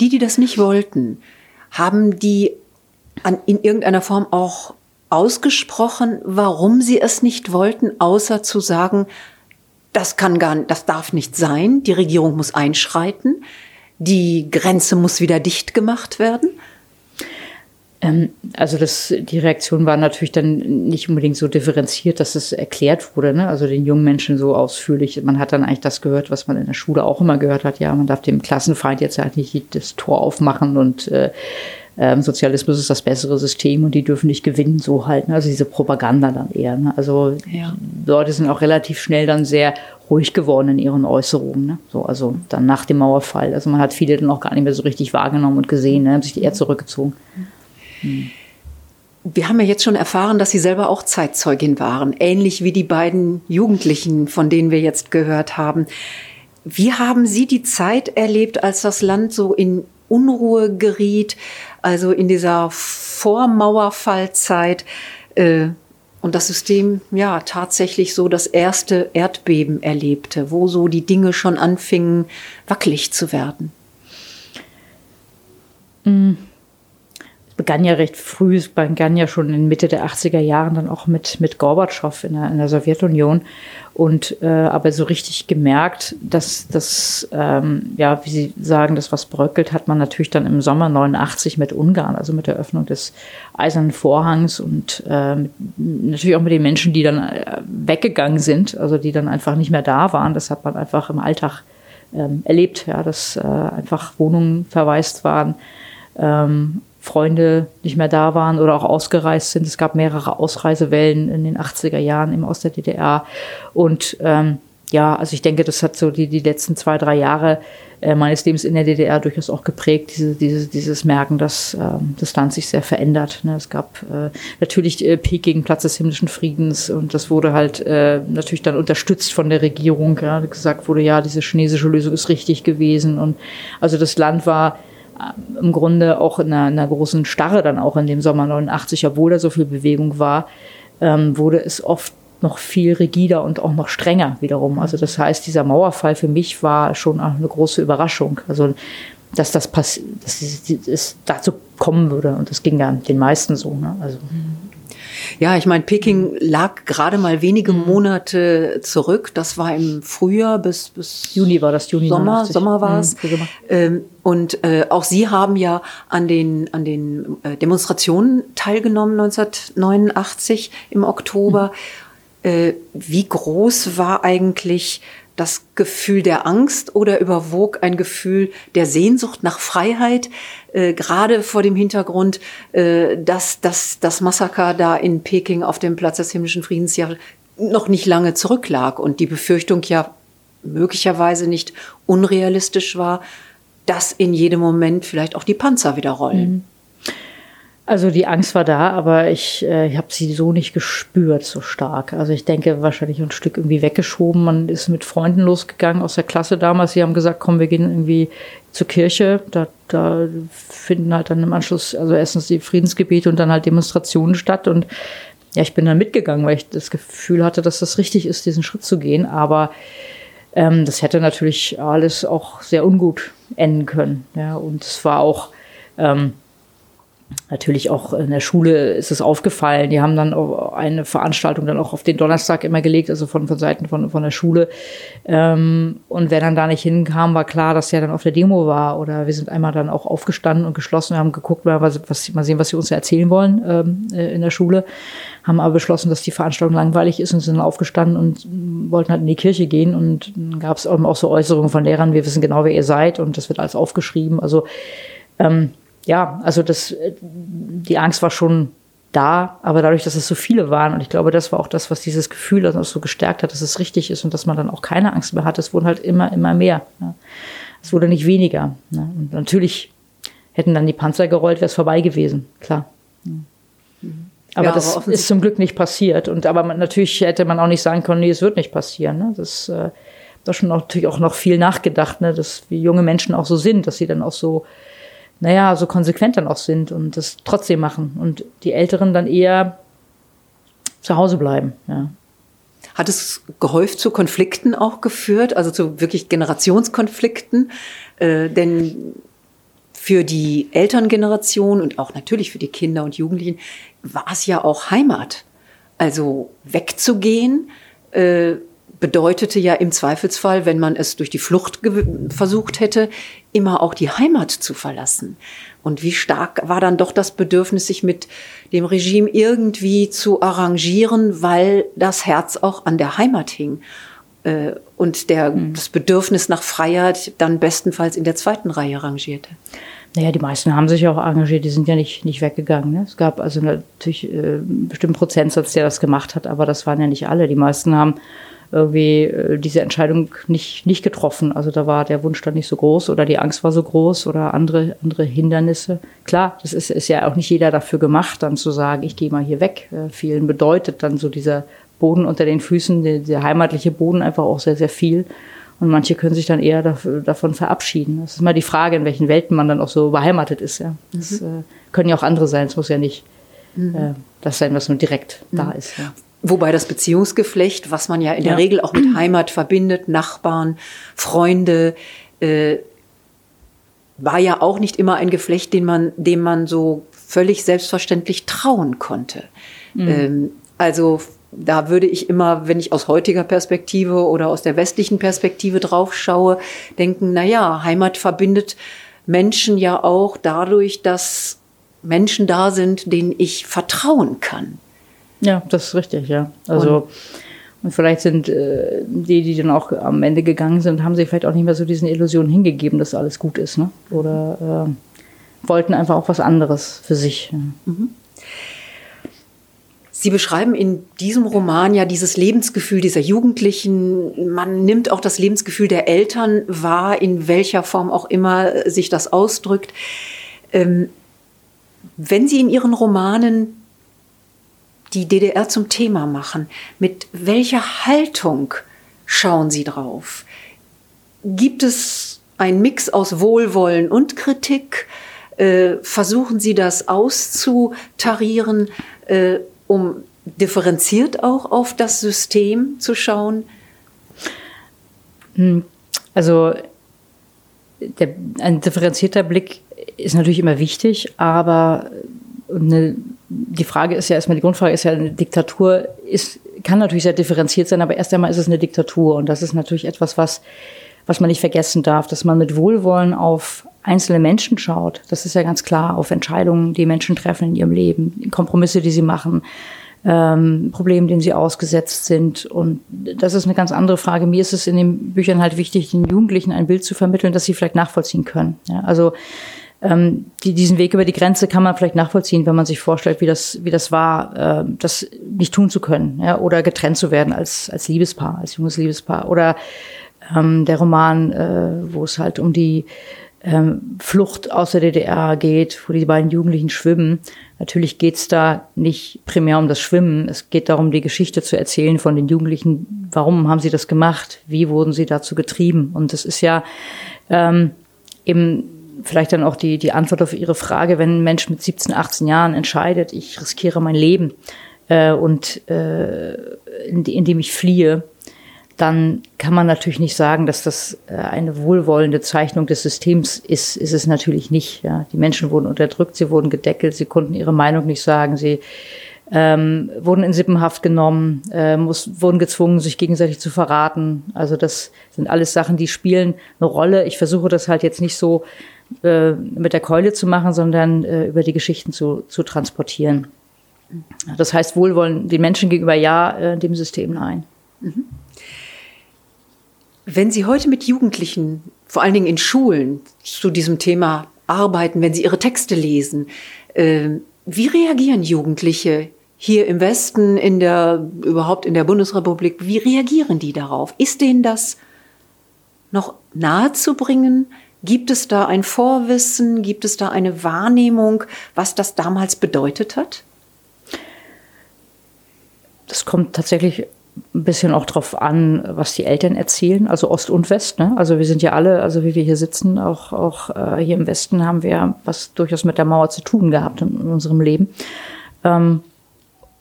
Die, die das nicht wollten, haben die an, in irgendeiner Form auch ausgesprochen, warum sie es nicht wollten, außer zu sagen, das kann gar, das darf nicht sein, die Regierung muss einschreiten, die Grenze muss wieder dicht gemacht werden? Ähm, also das, die Reaktion war natürlich dann nicht unbedingt so differenziert, dass es erklärt wurde, ne? also den jungen Menschen so ausführlich. Man hat dann eigentlich das gehört, was man in der Schule auch immer gehört hat. Ja, man darf dem Klassenfeind jetzt halt nicht das Tor aufmachen und äh, ähm, Sozialismus ist das bessere System und die dürfen nicht gewinnen, so halten. Also diese Propaganda dann eher. Ne? Also ja. Leute sind auch relativ schnell dann sehr ruhig geworden in ihren Äußerungen. Ne? So, also dann nach dem Mauerfall. Also man hat viele dann auch gar nicht mehr so richtig wahrgenommen und gesehen, ne? haben sich eher zurückgezogen. Mhm. Wir haben ja jetzt schon erfahren, dass Sie selber auch Zeitzeugin waren, ähnlich wie die beiden Jugendlichen, von denen wir jetzt gehört haben. Wie haben Sie die Zeit erlebt, als das Land so in Unruhe geriet, also in dieser Vormauerfallzeit äh, und das System ja tatsächlich so das erste Erdbeben erlebte, wo so die Dinge schon anfingen wackelig zu werden? Mhm begann ja recht früh, es begann ja schon in Mitte der 80er Jahren dann auch mit, mit Gorbatschow in der, in der Sowjetunion. Und äh, aber so richtig gemerkt, dass das, ähm, ja, wie Sie sagen, das was bröckelt, hat man natürlich dann im Sommer 89 mit Ungarn, also mit der Öffnung des Eisernen Vorhangs und äh, natürlich auch mit den Menschen, die dann äh, weggegangen sind, also die dann einfach nicht mehr da waren. Das hat man einfach im Alltag ähm, erlebt, ja, dass äh, einfach Wohnungen verwaist waren. Ähm, Freunde nicht mehr da waren oder auch ausgereist sind. Es gab mehrere Ausreisewellen in den 80er Jahren im aus der DDR. Und ähm, ja, also ich denke, das hat so die, die letzten zwei, drei Jahre äh, meines Lebens in der DDR durchaus auch geprägt, diese, diese, dieses Merken, dass ähm, das Land sich sehr verändert. Ne? Es gab äh, natürlich äh, Peking, Platz des himmlischen Friedens und das wurde halt äh, natürlich dann unterstützt von der Regierung. Ja? Gesagt wurde, ja, diese chinesische Lösung ist richtig gewesen. Und also das Land war im Grunde auch in einer, einer, großen Starre dann auch in dem Sommer 89, obwohl da so viel Bewegung war, ähm, wurde es oft noch viel rigider und auch noch strenger wiederum. Also das heißt, dieser Mauerfall für mich war schon eine große Überraschung. Also dass das dass es dazu kommen würde und das ging ja den meisten so. Ne? Also. Ja, ich meine, Peking lag gerade mal wenige mhm. Monate zurück. Das war im Frühjahr bis, bis Juni war das, Juni Sommer, 90. Sommer war es. Mhm, und äh, auch Sie haben ja an den, an den äh, Demonstrationen teilgenommen 1989 im Oktober. Mhm. Äh, wie groß war eigentlich das Gefühl der Angst oder überwog ein Gefühl der Sehnsucht nach Freiheit, äh, gerade vor dem Hintergrund, äh, dass, dass das Massaker da in Peking auf dem Platz des himmlischen Friedens ja noch nicht lange zurücklag und die Befürchtung ja möglicherweise nicht unrealistisch war, dass in jedem Moment vielleicht auch die Panzer wieder rollen. Mhm. Also die Angst war da, aber ich, äh, ich habe sie so nicht gespürt so stark. Also ich denke wahrscheinlich ein Stück irgendwie weggeschoben. Man ist mit Freunden losgegangen aus der Klasse damals. Sie haben gesagt, komm, wir gehen irgendwie zur Kirche. Da, da finden halt dann im Anschluss, also erstens die Friedensgebete und dann halt Demonstrationen statt. Und ja, ich bin dann mitgegangen, weil ich das Gefühl hatte, dass das richtig ist, diesen Schritt zu gehen. Aber ähm, das hätte natürlich alles auch sehr ungut enden können. Ja, und es war auch ähm, Natürlich auch in der Schule ist es aufgefallen. Die haben dann eine Veranstaltung dann auch auf den Donnerstag immer gelegt, also von, von Seiten von, von der Schule. Ähm, und wer dann da nicht hinkam, war klar, dass er dann auf der Demo war. Oder wir sind einmal dann auch aufgestanden und geschlossen. Wir haben geguckt, was, was, mal sehen, was sie uns erzählen wollen ähm, äh, in der Schule. Haben aber beschlossen, dass die Veranstaltung langweilig ist und sind dann aufgestanden und wollten halt in die Kirche gehen. Und dann gab es auch so Äußerungen von Lehrern, wir wissen genau, wer ihr seid und das wird alles aufgeschrieben. Also ähm, ja, also das, die Angst war schon da, aber dadurch, dass es so viele waren, und ich glaube, das war auch das, was dieses Gefühl dann auch so gestärkt hat, dass es richtig ist und dass man dann auch keine Angst mehr hat. Es wurden halt immer, immer mehr. Ne? Es wurde nicht weniger. Ne? Und natürlich hätten dann die Panzer gerollt, wäre es vorbei gewesen, klar. Aber ja, das aber ist zum Glück nicht passiert. Und aber man, natürlich hätte man auch nicht sagen können, nee, es wird nicht passieren. Ne? Das äh, da schon natürlich auch noch viel nachgedacht, ne? dass wie junge Menschen auch so sind, dass sie dann auch so naja, so konsequent dann auch sind und das trotzdem machen. Und die Älteren dann eher zu Hause bleiben, ja. Hat es gehäuft zu Konflikten auch geführt, also zu wirklich Generationskonflikten? Äh, denn für die Elterngeneration und auch natürlich für die Kinder und Jugendlichen war es ja auch Heimat. Also wegzugehen, äh, bedeutete ja im Zweifelsfall, wenn man es durch die Flucht versucht hätte, immer auch die Heimat zu verlassen. Und wie stark war dann doch das Bedürfnis, sich mit dem Regime irgendwie zu arrangieren, weil das Herz auch an der Heimat hing äh, und der, mhm. das Bedürfnis nach Freiheit dann bestenfalls in der zweiten Reihe rangierte. Naja, die meisten haben sich auch engagiert, die sind ja nicht, nicht weggegangen. Ne? Es gab also natürlich äh, einen bestimmten Prozentsatz, der das gemacht hat, aber das waren ja nicht alle. Die meisten haben irgendwie äh, diese Entscheidung nicht, nicht getroffen. Also da war der Wunsch dann nicht so groß oder die Angst war so groß oder andere, andere Hindernisse. Klar, das ist, ist ja auch nicht jeder dafür gemacht, dann zu sagen, ich gehe mal hier weg. Äh, vielen bedeutet dann so dieser Boden unter den Füßen, der, der heimatliche Boden einfach auch sehr, sehr viel. Und manche können sich dann eher dafür, davon verabschieden. Das ist mal die Frage, in welchen Welten man dann auch so beheimatet ist. Ja. Das mhm. äh, können ja auch andere sein. Es muss ja nicht mhm. äh, das sein, was nur direkt mhm. da ist. Ja. Wobei das Beziehungsgeflecht, was man ja in der ja. Regel auch mit Heimat verbindet, Nachbarn, Freunde, äh, war ja auch nicht immer ein Geflecht, den man, dem man so völlig selbstverständlich trauen konnte. Mhm. Ähm, also da würde ich immer, wenn ich aus heutiger Perspektive oder aus der westlichen Perspektive drauf schaue, denken, na ja, Heimat verbindet Menschen ja auch dadurch, dass Menschen da sind, denen ich vertrauen kann. Ja, das ist richtig, ja. Also und, und vielleicht sind äh, die, die dann auch am Ende gegangen sind, haben sich vielleicht auch nicht mehr so diesen Illusionen hingegeben, dass alles gut ist, ne? Oder äh, wollten einfach auch was anderes für sich. Ja. Mhm. Sie beschreiben in diesem Roman ja dieses Lebensgefühl dieser Jugendlichen. Man nimmt auch das Lebensgefühl der Eltern wahr, in welcher Form auch immer sich das ausdrückt. Ähm, wenn Sie in Ihren Romanen die DDR zum Thema machen, mit welcher Haltung schauen Sie drauf? Gibt es einen Mix aus Wohlwollen und Kritik? Äh, versuchen Sie das auszutarieren, äh, um differenziert auch auf das System zu schauen? Hm, also der, ein differenzierter Blick ist natürlich immer wichtig, aber eine die Frage ist ja erstmal, die Grundfrage ist ja, eine Diktatur ist, kann natürlich sehr differenziert sein, aber erst einmal ist es eine Diktatur. Und das ist natürlich etwas, was, was man nicht vergessen darf, dass man mit Wohlwollen auf einzelne Menschen schaut. Das ist ja ganz klar, auf Entscheidungen, die Menschen treffen in ihrem Leben, Kompromisse, die sie machen, ähm, Problemen, denen sie ausgesetzt sind. Und das ist eine ganz andere Frage. Mir ist es in den Büchern halt wichtig, den Jugendlichen ein Bild zu vermitteln, das sie vielleicht nachvollziehen können. Ja, also ähm, die, diesen Weg über die Grenze kann man vielleicht nachvollziehen, wenn man sich vorstellt, wie das, wie das war, äh, das nicht tun zu können ja, oder getrennt zu werden als, als Liebespaar, als junges Liebespaar. Oder ähm, der Roman, äh, wo es halt um die ähm, Flucht aus der DDR geht, wo die beiden Jugendlichen schwimmen. Natürlich geht es da nicht primär um das Schwimmen. Es geht darum, die Geschichte zu erzählen von den Jugendlichen. Warum haben sie das gemacht? Wie wurden sie dazu getrieben? Und das ist ja ähm, eben vielleicht dann auch die, die Antwort auf Ihre Frage, wenn ein Mensch mit 17, 18 Jahren entscheidet, ich riskiere mein Leben äh, und äh, indem ich fliehe, dann kann man natürlich nicht sagen, dass das äh, eine wohlwollende Zeichnung des Systems ist. Ist es natürlich nicht. Ja. Die Menschen wurden unterdrückt, sie wurden gedeckelt, sie konnten ihre Meinung nicht sagen, sie ähm, wurden in Sippenhaft genommen, äh, muss, wurden gezwungen, sich gegenseitig zu verraten. Also das sind alles Sachen, die spielen eine Rolle. Ich versuche das halt jetzt nicht so äh, mit der Keule zu machen, sondern äh, über die Geschichten zu, zu transportieren. Das heißt, Wohlwollen den Menschen gegenüber ja, äh, dem System nein. Mhm. Wenn Sie heute mit Jugendlichen, vor allen Dingen in Schulen, zu diesem Thema arbeiten, wenn Sie Ihre Texte lesen, äh, wie reagieren Jugendliche hier im Westen, in der, überhaupt in der Bundesrepublik, wie reagieren die darauf? Ist denen das noch nahezubringen? Gibt es da ein Vorwissen? Gibt es da eine Wahrnehmung, was das damals bedeutet hat? Das kommt tatsächlich ein bisschen auch drauf an, was die Eltern erzählen, also Ost und West. Ne? Also wir sind ja alle, also wie wir hier sitzen, auch, auch äh, hier im Westen haben wir was durchaus mit der Mauer zu tun gehabt in, in unserem Leben. Ähm,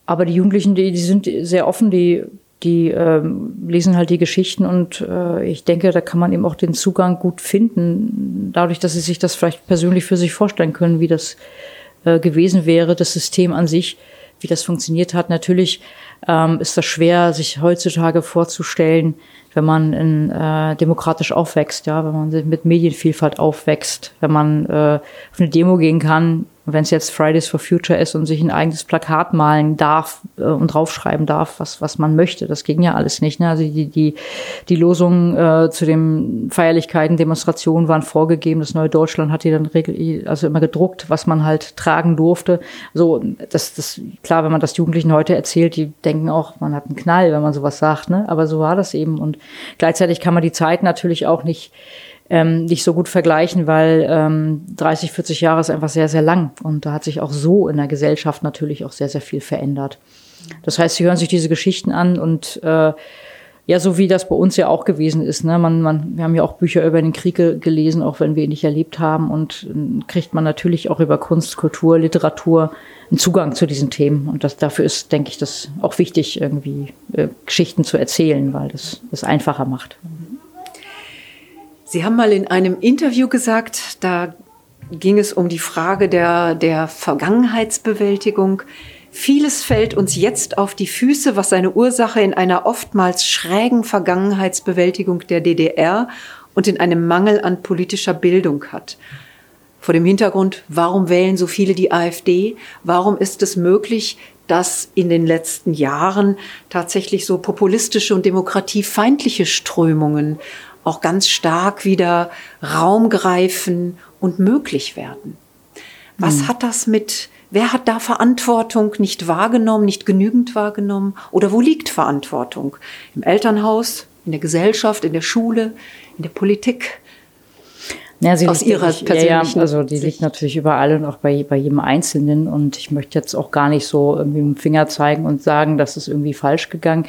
aber die Jugendlichen, die, die sind sehr offen, die die ähm, lesen halt die Geschichten und äh, ich denke, da kann man eben auch den Zugang gut finden, dadurch, dass sie sich das vielleicht persönlich für sich vorstellen können, wie das äh, gewesen wäre, das System an sich, wie das funktioniert hat. Natürlich ähm, ist das schwer, sich heutzutage vorzustellen, wenn man in, äh, demokratisch aufwächst, ja, wenn man mit Medienvielfalt aufwächst, wenn man äh, auf eine Demo gehen kann, wenn es jetzt Fridays for Future ist und sich ein eigenes Plakat malen darf äh, und draufschreiben darf, was, was man möchte. Das ging ja alles nicht. Ne? Also die, die, die Losungen äh, zu den Feierlichkeiten, Demonstrationen waren vorgegeben. Das Neue Deutschland hat die dann regel, also immer gedruckt, was man halt tragen durfte. So, das, das, klar, wenn man das Jugendlichen heute erzählt, die denken auch, man hat einen Knall, wenn man sowas sagt, ne? Aber so war das eben. Und gleichzeitig kann man die Zeit natürlich auch nicht ähm, nicht so gut vergleichen, weil ähm, 30, 40 Jahre ist einfach sehr, sehr lang. Und da hat sich auch so in der Gesellschaft natürlich auch sehr, sehr viel verändert. Das heißt, sie hören sich diese Geschichten an und äh, ja, so wie das bei uns ja auch gewesen ist. Ne? Man, man, wir haben ja auch Bücher über den Krieg gelesen, auch wenn wir ihn nicht erlebt haben. Und äh, kriegt man natürlich auch über Kunst, Kultur, Literatur einen Zugang zu diesen Themen. Und das, dafür ist, denke ich, das auch wichtig, irgendwie äh, Geschichten zu erzählen, weil das das einfacher macht. Sie haben mal in einem Interview gesagt, da ging es um die Frage der, der Vergangenheitsbewältigung. Vieles fällt uns jetzt auf die Füße, was seine Ursache in einer oftmals schrägen Vergangenheitsbewältigung der DDR und in einem Mangel an politischer Bildung hat. Vor dem Hintergrund, warum wählen so viele die AfD? Warum ist es möglich, dass in den letzten Jahren tatsächlich so populistische und demokratiefeindliche Strömungen auch ganz stark wieder Raum greifen und möglich werden. Was mhm. hat das mit, wer hat da Verantwortung nicht wahrgenommen, nicht genügend wahrgenommen? Oder wo liegt Verantwortung? Im Elternhaus, in der Gesellschaft, in der Schule, in der Politik? Ja, sie Aus liegt, ihrer ich, persönlichen ja, also die Sicht. liegt natürlich überall und auch bei, bei jedem Einzelnen. Und ich möchte jetzt auch gar nicht so irgendwie mit dem Finger zeigen und sagen, das ist irgendwie falsch gegangen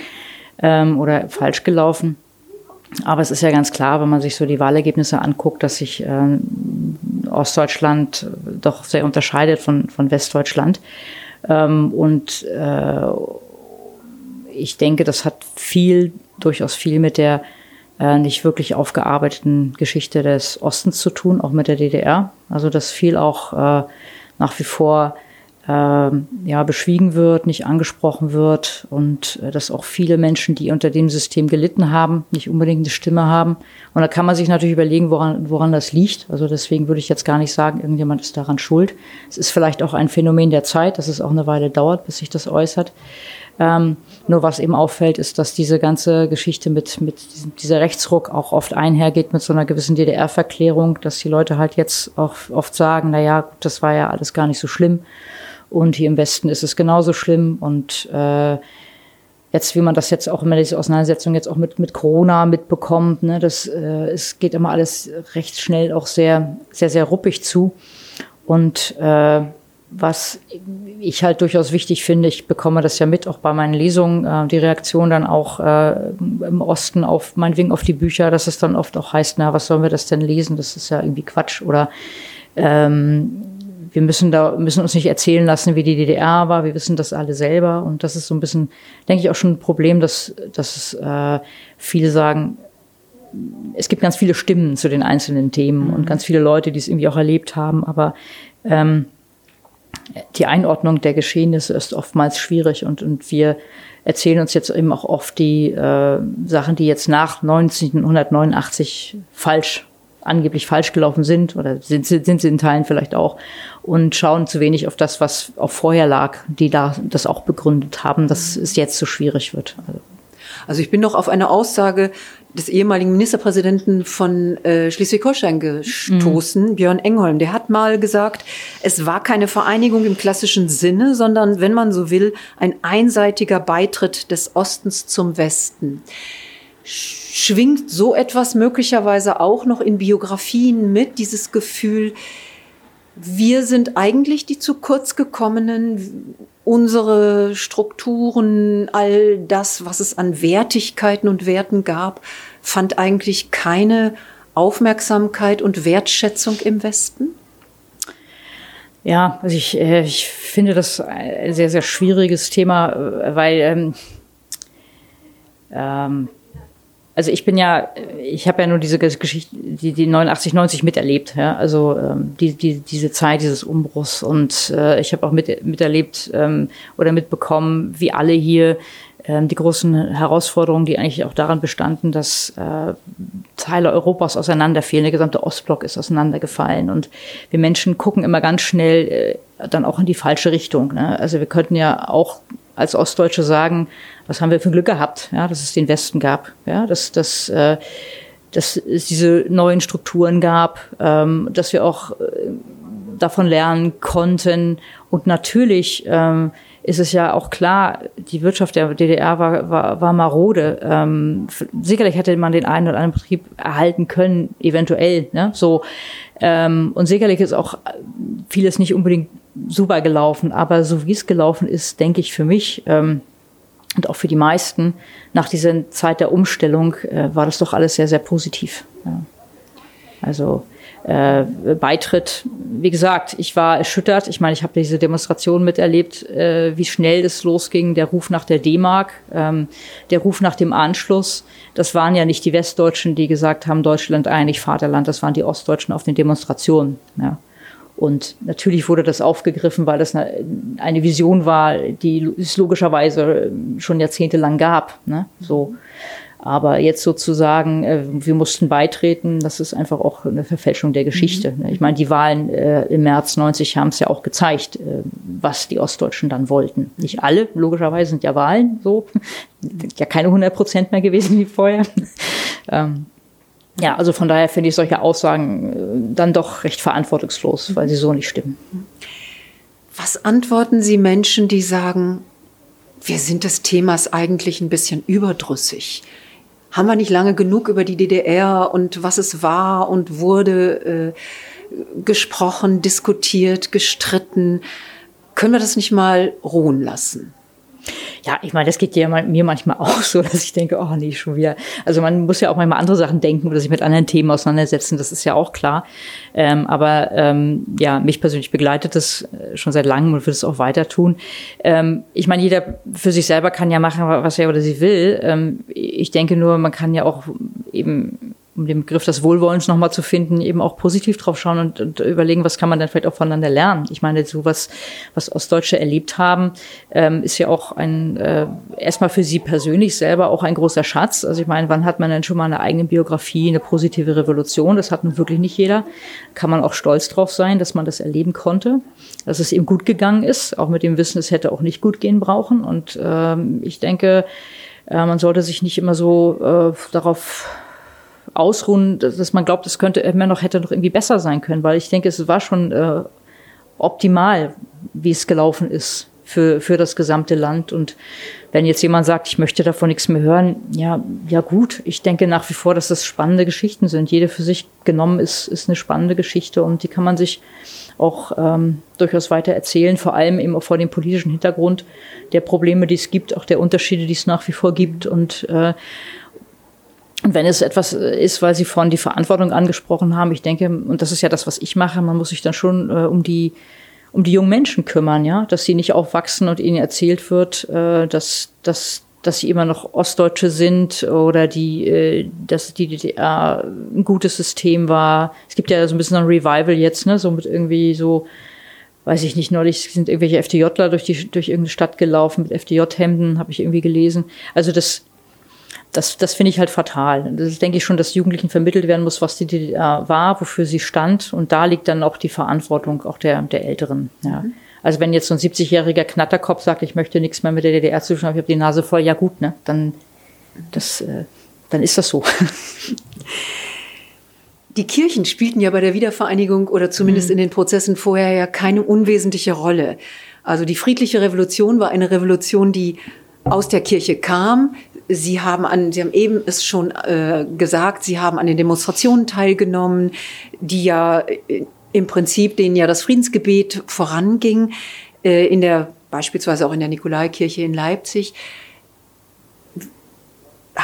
ähm, oder falsch gelaufen. Aber es ist ja ganz klar, wenn man sich so die Wahlergebnisse anguckt, dass sich äh, Ostdeutschland doch sehr unterscheidet von, von Westdeutschland. Ähm, und äh, ich denke, das hat viel, durchaus viel mit der äh, nicht wirklich aufgearbeiteten Geschichte des Ostens zu tun, auch mit der DDR. Also dass viel auch äh, nach wie vor ja, beschwiegen wird, nicht angesprochen wird und äh, dass auch viele Menschen, die unter dem System gelitten haben, nicht unbedingt eine Stimme haben. Und da kann man sich natürlich überlegen, woran, woran das liegt. Also deswegen würde ich jetzt gar nicht sagen, irgendjemand ist daran schuld. Es ist vielleicht auch ein Phänomen der Zeit, dass es auch eine Weile dauert, bis sich das äußert. Ähm, nur was eben auffällt, ist, dass diese ganze Geschichte mit, mit diesem, dieser Rechtsruck auch oft einhergeht mit so einer gewissen DDR-Verklärung, dass die Leute halt jetzt auch oft sagen, na ja, das war ja alles gar nicht so schlimm. Und hier im Westen ist es genauso schlimm. Und äh, jetzt, wie man das jetzt auch immer diese Auseinandersetzung jetzt auch mit, mit Corona mitbekommt, ne, das, äh, es geht immer alles recht schnell auch sehr, sehr, sehr ruppig zu. Und äh, was ich halt durchaus wichtig finde, ich bekomme das ja mit, auch bei meinen Lesungen, äh, die Reaktion dann auch äh, im Osten auf, meinetwegen auf die Bücher, dass es dann oft auch heißt, na, was sollen wir das denn lesen? Das ist ja irgendwie Quatsch. Oder ähm, wir müssen da, müssen uns nicht erzählen lassen, wie die DDR war, wir wissen das alle selber. Und das ist so ein bisschen, denke ich, auch schon ein Problem, dass, dass äh, viele sagen, es gibt ganz viele Stimmen zu den einzelnen Themen mhm. und ganz viele Leute, die es irgendwie auch erlebt haben, aber ähm, die Einordnung der Geschehnisse ist oftmals schwierig und, und wir erzählen uns jetzt eben auch oft die äh, Sachen, die jetzt nach 1989 falsch, angeblich falsch gelaufen sind oder sind, sind sie in Teilen vielleicht auch und schauen zu wenig auf das, was auch vorher lag, die da das auch begründet haben, dass es jetzt so schwierig wird. Also also ich bin noch auf eine Aussage des ehemaligen Ministerpräsidenten von äh, Schleswig-Holstein gestoßen, mhm. Björn Engholm. Der hat mal gesagt, es war keine Vereinigung im klassischen Sinne, sondern, wenn man so will, ein einseitiger Beitritt des Ostens zum Westen. Schwingt so etwas möglicherweise auch noch in Biografien mit, dieses Gefühl, wir sind eigentlich die zu kurz gekommenen, unsere Strukturen, all das, was es an Wertigkeiten und Werten gab, fand eigentlich keine Aufmerksamkeit und Wertschätzung im Westen? Ja, also ich, äh, ich finde das ein sehr, sehr schwieriges Thema, äh, weil ähm, ähm, also ich bin ja, ich habe ja nur diese Geschichte, die, die 89, 90 miterlebt, ja, also ähm, die, die, diese Zeit dieses Umbruchs und äh, ich habe auch mit, miterlebt ähm, oder mitbekommen, wie alle hier ähm, die großen Herausforderungen, die eigentlich auch daran bestanden, dass äh, Teile Europas auseinanderfielen, der gesamte Ostblock ist auseinandergefallen und wir Menschen gucken immer ganz schnell äh, dann auch in die falsche Richtung. Ne? Also wir könnten ja auch als Ostdeutsche sagen, was haben wir für Glück gehabt, ja, dass es den Westen gab, ja, dass, dass, äh, dass es diese neuen Strukturen gab, ähm, dass wir auch äh, davon lernen konnten. Und natürlich ähm, ist es ja auch klar, die Wirtschaft der DDR war, war, war marode. Ähm, sicherlich hätte man den einen oder anderen Betrieb erhalten können, eventuell. Ne? So, ähm, und sicherlich ist auch vieles nicht unbedingt super gelaufen, aber so wie es gelaufen ist, denke ich für mich ähm, und auch für die meisten nach dieser Zeit der Umstellung äh, war das doch alles sehr, sehr positiv. Ja. Also äh, Beitritt, wie gesagt, ich war erschüttert. Ich meine, ich habe diese Demonstration miterlebt, äh, wie schnell es losging, der Ruf nach der D-Mark, ähm, der Ruf nach dem Anschluss. Das waren ja nicht die Westdeutschen, die gesagt haben, Deutschland eigentlich Vaterland, das waren die Ostdeutschen auf den Demonstrationen. Ja. Und natürlich wurde das aufgegriffen, weil das eine Vision war, die es logischerweise schon jahrzehntelang gab. Ne? So. Aber jetzt sozusagen, äh, wir mussten beitreten, das ist einfach auch eine Verfälschung der Geschichte. Mhm. Ich meine, die Wahlen äh, im März 90 haben es ja auch gezeigt, äh, was die Ostdeutschen dann wollten. Nicht alle, logischerweise sind ja Wahlen so. ja keine 100 Prozent mehr gewesen wie vorher. ähm, ja, also von daher finde ich solche Aussagen äh, dann doch recht verantwortungslos, weil sie so nicht stimmen. Was antworten Sie Menschen, die sagen, wir sind des Themas eigentlich ein bisschen überdrüssig? Haben wir nicht lange genug über die DDR und was es war und wurde äh, gesprochen, diskutiert, gestritten? Können wir das nicht mal ruhen lassen? Ja, ich meine, das geht ja mir manchmal auch so, dass ich denke, oh nee, schon wieder. Also man muss ja auch manchmal andere Sachen denken oder sich mit anderen Themen auseinandersetzen, das ist ja auch klar. Ähm, aber ähm, ja, mich persönlich begleitet das äh, schon seit langem und würde es auch weiter tun. Ähm, ich meine, jeder für sich selber kann ja machen, was er oder sie will. Ähm, ich denke nur, man kann ja auch eben um den Begriff des Wohlwollens nochmal zu finden, eben auch positiv drauf schauen und, und, überlegen, was kann man dann vielleicht auch voneinander lernen. Ich meine, so was, was Ostdeutsche erlebt haben, ähm, ist ja auch ein, äh, erstmal für sie persönlich selber auch ein großer Schatz. Also ich meine, wann hat man denn schon mal eine eigene Biografie, eine positive Revolution? Das hat nun wirklich nicht jeder. Kann man auch stolz drauf sein, dass man das erleben konnte, dass es ihm gut gegangen ist, auch mit dem Wissen, es hätte auch nicht gut gehen brauchen. Und ähm, ich denke, äh, man sollte sich nicht immer so äh, darauf ausruhen, dass man glaubt, es könnte immer noch hätte noch irgendwie besser sein können, weil ich denke, es war schon äh, optimal, wie es gelaufen ist für, für das gesamte Land. Und wenn jetzt jemand sagt, ich möchte davon nichts mehr hören, ja, ja gut. Ich denke nach wie vor, dass das spannende Geschichten sind. Jede für sich genommen ist, ist eine spannende Geschichte und die kann man sich auch ähm, durchaus weiter erzählen, vor allem eben vor dem politischen Hintergrund der Probleme, die es gibt, auch der Unterschiede, die es nach wie vor gibt und äh, und wenn es etwas ist, weil Sie vorhin die Verantwortung angesprochen haben, ich denke, und das ist ja das, was ich mache, man muss sich dann schon äh, um die um die jungen Menschen kümmern, ja, dass sie nicht aufwachsen und ihnen erzählt wird, äh, dass, dass, dass sie immer noch Ostdeutsche sind oder die, äh, dass die DDR ein gutes System war. Es gibt ja so ein bisschen ein Revival jetzt, ne, so mit irgendwie so, weiß ich nicht, neulich sind irgendwelche FDJler durch die durch irgendeine Stadt gelaufen mit FDJ-Hemden, habe ich irgendwie gelesen. Also das das, das finde ich halt fatal. Das denke ich schon, dass Jugendlichen vermittelt werden muss, was die DDR war, wofür sie stand. Und da liegt dann auch die Verantwortung auch der, der Älteren. Ja. Mhm. Also wenn jetzt so ein 70-jähriger Knatterkopf sagt, ich möchte nichts mehr mit der DDR zu tun haben, ich habe die Nase voll, ja gut, ne? Dann, das, äh, dann ist das so. Die Kirchen spielten ja bei der Wiedervereinigung oder zumindest mhm. in den Prozessen vorher ja keine unwesentliche Rolle. Also die friedliche Revolution war eine Revolution, die aus der Kirche kam, Sie haben an, Sie haben eben es schon äh, gesagt, Sie haben an den Demonstrationen teilgenommen, die ja äh, im Prinzip denen ja das Friedensgebet voranging, äh, in der, beispielsweise auch in der Nikolaikirche in Leipzig.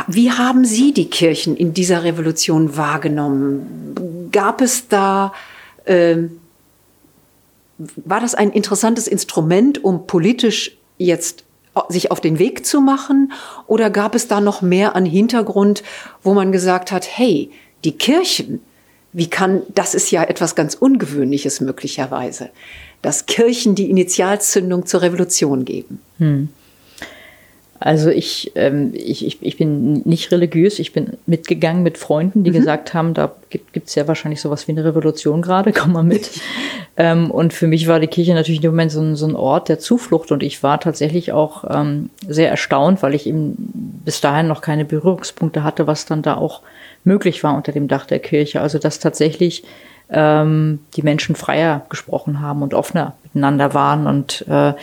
Wie haben Sie die Kirchen in dieser Revolution wahrgenommen? Gab es da, äh, war das ein interessantes Instrument, um politisch jetzt sich auf den Weg zu machen? Oder gab es da noch mehr an Hintergrund, wo man gesagt hat, hey, die Kirchen, wie kann, das ist ja etwas ganz Ungewöhnliches möglicherweise, dass Kirchen die Initialzündung zur Revolution geben? Hm. Also ich, ähm, ich, ich, ich bin nicht religiös, ich bin mitgegangen mit Freunden, die mhm. gesagt haben, da gibt es ja wahrscheinlich sowas wie eine Revolution gerade, komm mal mit. ähm, und für mich war die Kirche natürlich im Moment so ein, so ein Ort der Zuflucht und ich war tatsächlich auch ähm, sehr erstaunt, weil ich eben bis dahin noch keine Berührungspunkte hatte, was dann da auch möglich war unter dem Dach der Kirche. Also dass tatsächlich ähm, die Menschen freier gesprochen haben und offener miteinander waren und äh,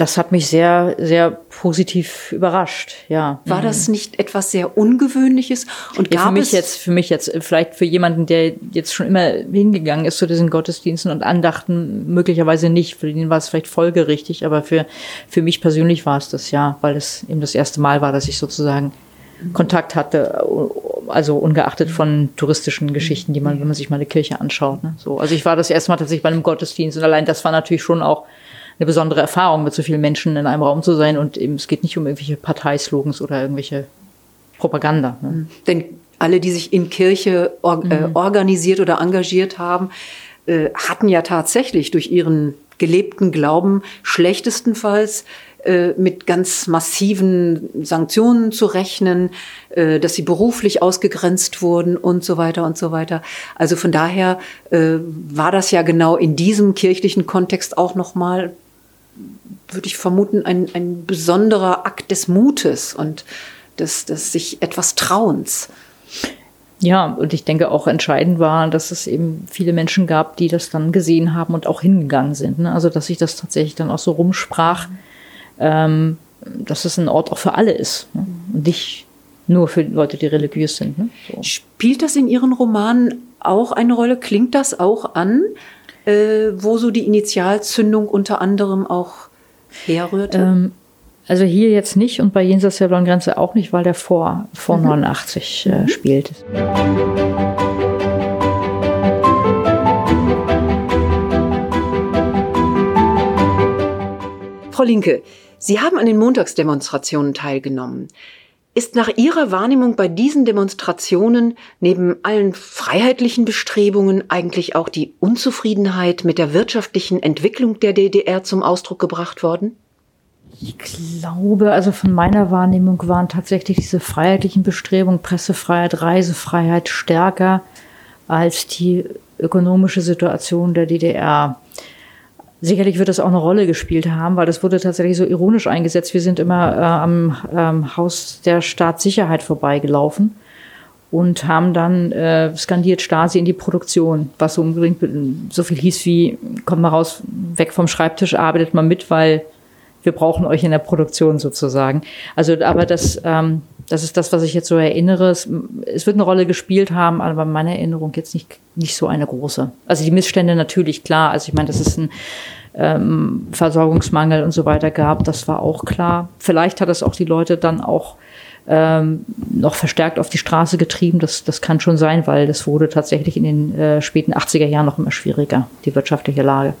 das hat mich sehr, sehr positiv überrascht, ja. War das nicht etwas sehr Ungewöhnliches? Und ja, für mich jetzt, für mich jetzt, vielleicht für jemanden, der jetzt schon immer hingegangen ist zu diesen Gottesdiensten und Andachten, möglicherweise nicht. Für den war es vielleicht folgerichtig, aber für, für mich persönlich war es das, ja, weil es eben das erste Mal war, dass ich sozusagen Kontakt hatte, also ungeachtet von touristischen Geschichten, die man, wenn man sich mal eine Kirche anschaut. Ne? So, also ich war das erste Mal tatsächlich bei einem Gottesdienst und allein das war natürlich schon auch eine besondere Erfahrung, mit so vielen Menschen in einem Raum zu sein. Und eben, es geht nicht um irgendwelche Parteislogans oder irgendwelche Propaganda. Ne? Mhm. Denn alle, die sich in Kirche or äh, mhm. organisiert oder engagiert haben, äh, hatten ja tatsächlich durch ihren gelebten Glauben schlechtestenfalls äh, mit ganz massiven Sanktionen zu rechnen, äh, dass sie beruflich ausgegrenzt wurden und so weiter und so weiter. Also von daher äh, war das ja genau in diesem kirchlichen Kontext auch nochmal würde ich vermuten, ein, ein besonderer Akt des Mutes und des, des sich etwas Trauens. Ja, und ich denke auch entscheidend war, dass es eben viele Menschen gab, die das dann gesehen haben und auch hingegangen sind. Ne? Also dass sich das tatsächlich dann auch so rumsprach, ähm, dass es ein Ort auch für alle ist ne? und nicht nur für Leute, die religiös sind. Ne? So. Spielt das in Ihren Romanen auch eine Rolle? Klingt das auch an, äh, wo so die Initialzündung unter anderem auch herrührte? Ähm, also hier jetzt nicht und bei Jenseits der blauen Grenze auch nicht, weil der vor, vor mhm. 89 äh, mhm. spielt. Frau Linke, Sie haben an den Montagsdemonstrationen teilgenommen. Ist nach Ihrer Wahrnehmung bei diesen Demonstrationen neben allen freiheitlichen Bestrebungen eigentlich auch die Unzufriedenheit mit der wirtschaftlichen Entwicklung der DDR zum Ausdruck gebracht worden? Ich glaube, also von meiner Wahrnehmung waren tatsächlich diese freiheitlichen Bestrebungen, Pressefreiheit, Reisefreiheit stärker als die ökonomische Situation der DDR. Sicherlich wird das auch eine Rolle gespielt haben, weil das wurde tatsächlich so ironisch eingesetzt. Wir sind immer äh, am ähm, Haus der Staatssicherheit vorbeigelaufen und haben dann äh, skandiert Stasi in die Produktion, was so unbedingt so viel hieß wie, kommt mal raus, weg vom Schreibtisch, arbeitet mal mit, weil wir brauchen euch in der Produktion sozusagen. Also, aber das, ähm, das ist das, was ich jetzt so erinnere. Es, es wird eine Rolle gespielt haben, aber in meiner Erinnerung jetzt nicht, nicht so eine große. Also die Missstände natürlich klar. Also ich meine, dass es ein ähm, Versorgungsmangel und so weiter gab, das war auch klar. Vielleicht hat es auch die Leute dann auch ähm, noch verstärkt auf die Straße getrieben. Das, das kann schon sein, weil das wurde tatsächlich in den äh, späten 80er Jahren noch immer schwieriger, die wirtschaftliche Lage.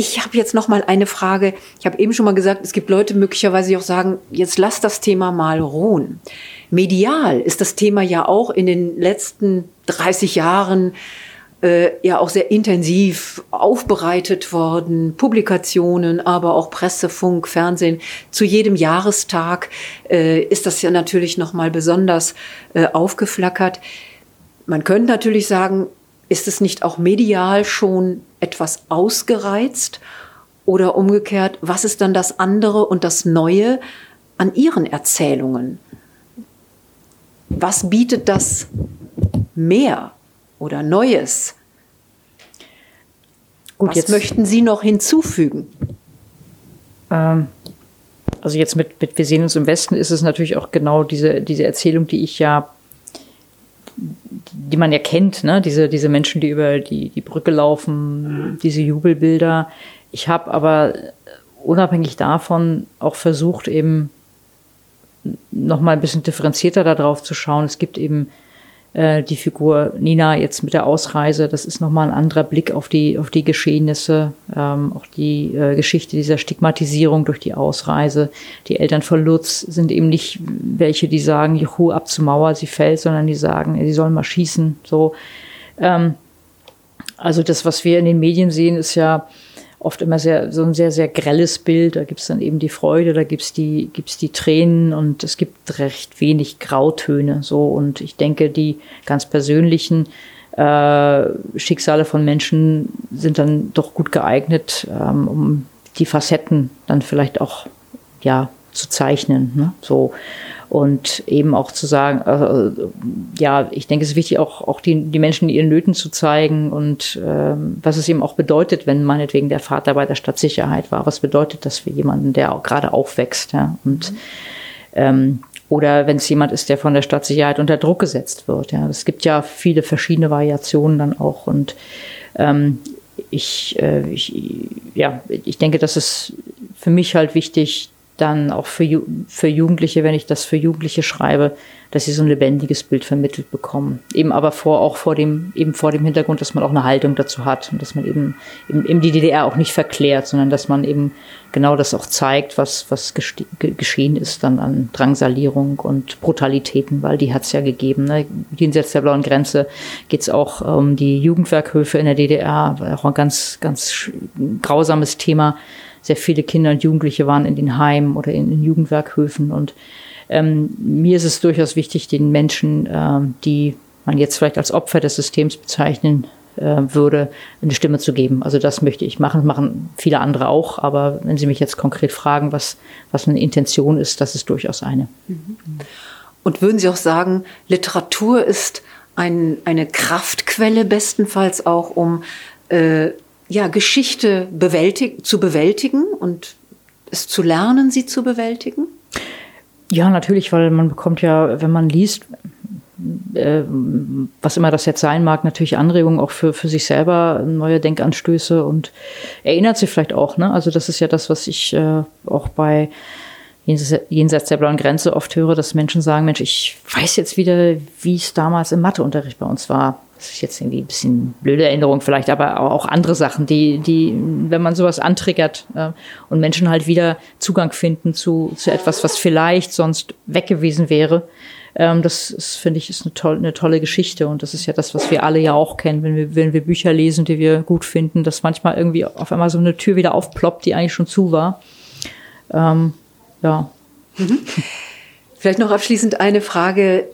Ich habe jetzt noch mal eine Frage. Ich habe eben schon mal gesagt, es gibt Leute möglicherweise, die auch sagen, jetzt lass das Thema mal ruhen. Medial ist das Thema ja auch in den letzten 30 Jahren äh, ja auch sehr intensiv aufbereitet worden. Publikationen, aber auch Presse, Funk, Fernsehen. Zu jedem Jahrestag äh, ist das ja natürlich noch mal besonders äh, aufgeflackert. Man könnte natürlich sagen, ist es nicht auch medial schon etwas ausgereizt? Oder umgekehrt, was ist dann das andere und das Neue an Ihren Erzählungen? Was bietet das mehr oder Neues? Gut, was jetzt, möchten Sie noch hinzufügen? Ähm, also jetzt mit, mit Wir sehen uns im Westen ist es natürlich auch genau diese, diese Erzählung, die ich ja die man ja kennt, ne? diese, diese Menschen, die über die, die Brücke laufen, diese Jubelbilder. Ich habe aber unabhängig davon auch versucht, eben noch mal ein bisschen differenzierter darauf zu schauen. Es gibt eben äh, die Figur Nina jetzt mit der Ausreise, das ist nochmal ein anderer Blick auf die, auf die Geschehnisse, ähm, auch die äh, Geschichte dieser Stigmatisierung durch die Ausreise. Die Eltern von Lutz sind eben nicht welche, die sagen, juhu, ab zur Mauer, sie fällt, sondern die sagen, sie sollen mal schießen, so. Ähm, also das, was wir in den Medien sehen, ist ja oft immer sehr, so ein sehr, sehr grelles Bild. Da gibt's dann eben die Freude, da gibt's die, gibt's die Tränen und es gibt recht wenig Grautöne. So. Und ich denke, die ganz persönlichen äh, Schicksale von Menschen sind dann doch gut geeignet, ähm, um die Facetten dann vielleicht auch ja zu zeichnen. Ne? So und eben auch zu sagen, äh, ja, ich denke, es ist wichtig, auch, auch die, die Menschen ihren Nöten zu zeigen und ähm, was es eben auch bedeutet, wenn meinetwegen der Vater bei der Stadtsicherheit war. Was bedeutet das für jemanden, der auch gerade aufwächst? Ja? Und ähm, oder wenn es jemand ist, der von der Stadtsicherheit unter Druck gesetzt wird. Ja, es gibt ja viele verschiedene Variationen dann auch und ähm, ich, äh, ich, ja, ich denke, das ist für mich halt wichtig, dann auch für, für Jugendliche, wenn ich das für Jugendliche schreibe, dass sie so ein lebendiges Bild vermittelt bekommen. Eben aber vor, auch vor dem, eben vor dem Hintergrund, dass man auch eine Haltung dazu hat und dass man eben, eben, eben die DDR auch nicht verklärt, sondern dass man eben genau das auch zeigt, was, was geschehen ist dann an Drangsalierung und Brutalitäten, weil die hat es ja gegeben. Ne? Jenseits der blauen Grenze geht es auch um die Jugendwerkhöfe in der DDR, auch ein ganz, ganz grausames Thema sehr viele Kinder und Jugendliche waren in den Heimen oder in den Jugendwerkhöfen. Und ähm, mir ist es durchaus wichtig, den Menschen, äh, die man jetzt vielleicht als Opfer des Systems bezeichnen äh, würde, eine Stimme zu geben. Also das möchte ich machen, machen viele andere auch. Aber wenn Sie mich jetzt konkret fragen, was, was eine Intention ist, das ist durchaus eine. Und würden Sie auch sagen, Literatur ist ein, eine Kraftquelle bestenfalls auch, um äh, ja, Geschichte bewältig zu bewältigen und es zu lernen, sie zu bewältigen? Ja, natürlich, weil man bekommt ja, wenn man liest, äh, was immer das jetzt sein mag, natürlich Anregungen auch für, für sich selber, neue Denkanstöße und erinnert sich vielleicht auch. Ne? Also das ist ja das, was ich äh, auch bei jenseits der blauen Grenze oft höre, dass Menschen sagen, Mensch, ich weiß jetzt wieder, wie es damals im Matheunterricht bei uns war. Das ist jetzt irgendwie ein bisschen blöde Erinnerung vielleicht, aber auch andere Sachen, die, die, wenn man sowas antriggert äh, und Menschen halt wieder Zugang finden zu, zu etwas, was vielleicht sonst weg gewesen wäre, ähm, das ist, finde ich, ist eine, toll, eine tolle Geschichte und das ist ja das, was wir alle ja auch kennen, wenn wir, wenn wir Bücher lesen, die wir gut finden, dass manchmal irgendwie auf einmal so eine Tür wieder aufploppt, die eigentlich schon zu war. Ähm, ja. Mhm. Vielleicht noch abschließend eine Frage,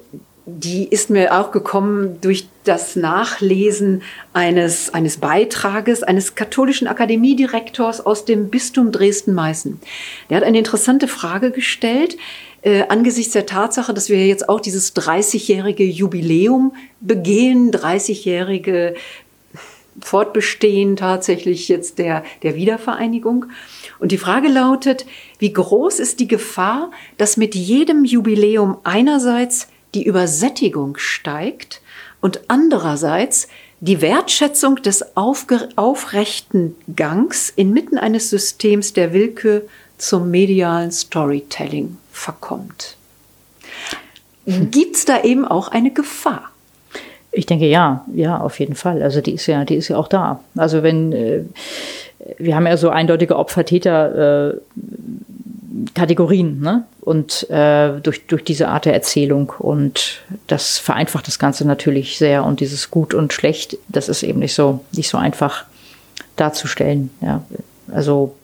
die ist mir auch gekommen durch das Nachlesen eines, eines Beitrages eines katholischen Akademiedirektors aus dem Bistum Dresden-Meißen. Der hat eine interessante Frage gestellt äh, angesichts der Tatsache, dass wir jetzt auch dieses 30-jährige Jubiläum begehen, 30-jährige Fortbestehen tatsächlich jetzt der, der Wiedervereinigung. Und die Frage lautet, wie groß ist die Gefahr, dass mit jedem Jubiläum einerseits die Übersättigung steigt und andererseits die Wertschätzung des aufrechten Gangs inmitten eines Systems der Willkür zum medialen Storytelling verkommt. Gibt es da eben auch eine Gefahr? Ich denke ja, ja, auf jeden Fall. Also die ist ja, die ist ja auch da. Also wenn äh, wir haben ja so eindeutige Opfer-Täter äh, Kategorien, ne? Und äh, durch, durch diese Art der Erzählung. Und das vereinfacht das Ganze natürlich sehr. Und dieses Gut und Schlecht, das ist eben nicht so, nicht so einfach darzustellen. Ja. Also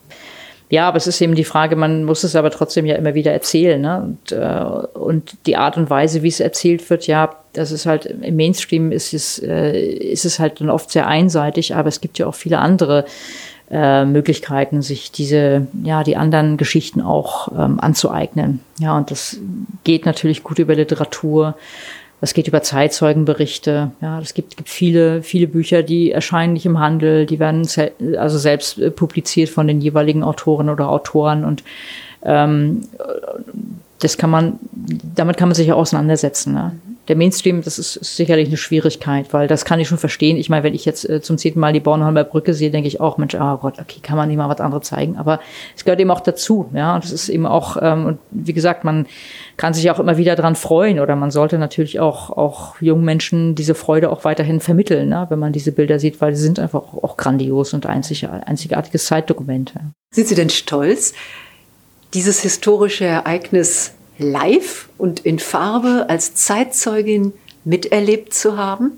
ja, aber es ist eben die Frage, man muss es aber trotzdem ja immer wieder erzählen. Ne? Und, äh, und die Art und Weise, wie es erzählt wird, ja, das ist halt im Mainstream ist es, äh, ist es halt dann oft sehr einseitig, aber es gibt ja auch viele andere äh, Möglichkeiten, sich diese, ja, die anderen Geschichten auch ähm, anzueignen. Ja, und das geht natürlich gut über Literatur. Das geht über Zeitzeugenberichte. Ja, es gibt, gibt viele, viele Bücher, die erscheinen nicht im Handel. Die werden se also selbst äh, publiziert von den jeweiligen Autoren oder Autoren und ähm, das kann man, damit kann man sich ja auseinandersetzen. Ne? der Mainstream, das ist, ist, sicherlich eine Schwierigkeit, weil das kann ich schon verstehen. Ich meine, wenn ich jetzt äh, zum zehnten Mal die Bornholmer Brücke sehe, denke ich auch, Mensch, oh Gott, okay, kann man nicht mal was anderes zeigen. Aber es gehört eben auch dazu, ja. Und es ist eben auch, ähm, und wie gesagt, man kann sich auch immer wieder dran freuen oder man sollte natürlich auch, auch jungen Menschen diese Freude auch weiterhin vermitteln, ne, wenn man diese Bilder sieht, weil sie sind einfach auch, auch grandios und einzig, einzigartiges Zeitdokument. Ja. Sind Sie denn stolz, dieses historische Ereignis live und in Farbe als Zeitzeugin miterlebt zu haben?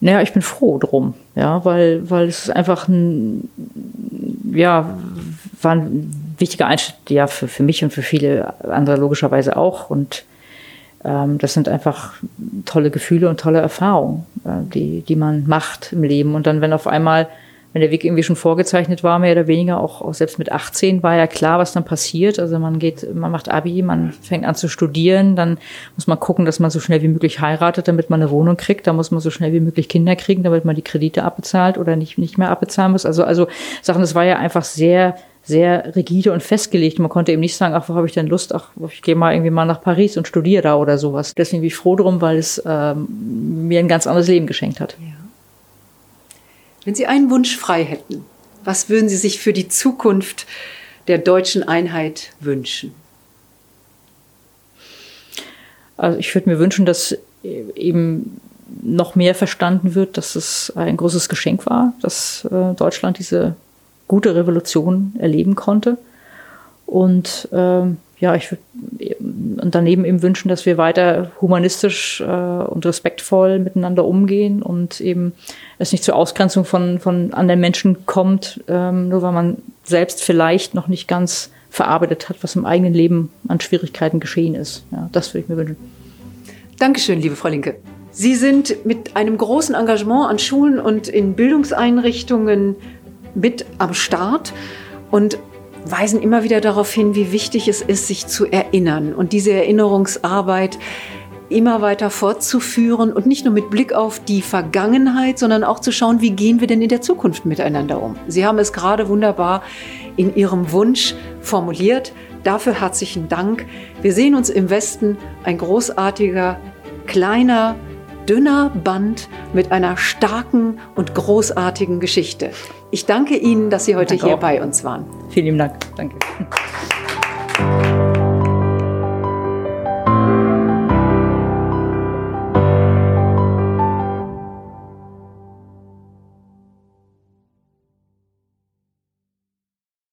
Naja, ich bin froh drum, ja, weil, weil es einfach ein, ja, war ein wichtiger Einschnitt, ja, für, für mich und für viele andere logischerweise auch. Und ähm, das sind einfach tolle Gefühle und tolle Erfahrungen, äh, die, die man macht im Leben. Und dann, wenn auf einmal wenn der Weg irgendwie schon vorgezeichnet war, mehr oder weniger, auch, auch selbst mit 18 war ja klar, was dann passiert. Also man geht, man macht Abi, man fängt an zu studieren, dann muss man gucken, dass man so schnell wie möglich heiratet, damit man eine Wohnung kriegt. Da muss man so schnell wie möglich Kinder kriegen, damit man die Kredite abbezahlt oder nicht, nicht mehr abbezahlen muss. Also, also Sachen, das war ja einfach sehr, sehr rigide und festgelegt. Man konnte eben nicht sagen, ach, wo habe ich denn Lust? Ach, ich gehe mal irgendwie mal nach Paris und studiere da oder sowas. Deswegen bin ich froh drum, weil es ähm, mir ein ganz anderes Leben geschenkt hat. Ja. Wenn Sie einen Wunsch frei hätten, was würden Sie sich für die Zukunft der deutschen Einheit wünschen? Also ich würde mir wünschen, dass eben noch mehr verstanden wird, dass es ein großes Geschenk war, dass äh, Deutschland diese gute Revolution erleben konnte. Und ähm, ja, ich würde und daneben eben wünschen, dass wir weiter humanistisch äh, und respektvoll miteinander umgehen und eben es nicht zur Ausgrenzung von, von anderen Menschen kommt, ähm, nur weil man selbst vielleicht noch nicht ganz verarbeitet hat, was im eigenen Leben an Schwierigkeiten geschehen ist. Ja, das würde ich mir wünschen. Dankeschön, liebe Frau Linke. Sie sind mit einem großen Engagement an Schulen und in Bildungseinrichtungen mit am Start und weisen immer wieder darauf hin, wie wichtig es ist, sich zu erinnern und diese Erinnerungsarbeit immer weiter fortzuführen und nicht nur mit Blick auf die Vergangenheit, sondern auch zu schauen, wie gehen wir denn in der Zukunft miteinander um. Sie haben es gerade wunderbar in Ihrem Wunsch formuliert. Dafür herzlichen Dank. Wir sehen uns im Westen ein großartiger, kleiner, dünner Band mit einer starken und großartigen Geschichte. Ich danke Ihnen, dass Sie heute danke hier auch. bei uns waren. Vielen Dank. Danke.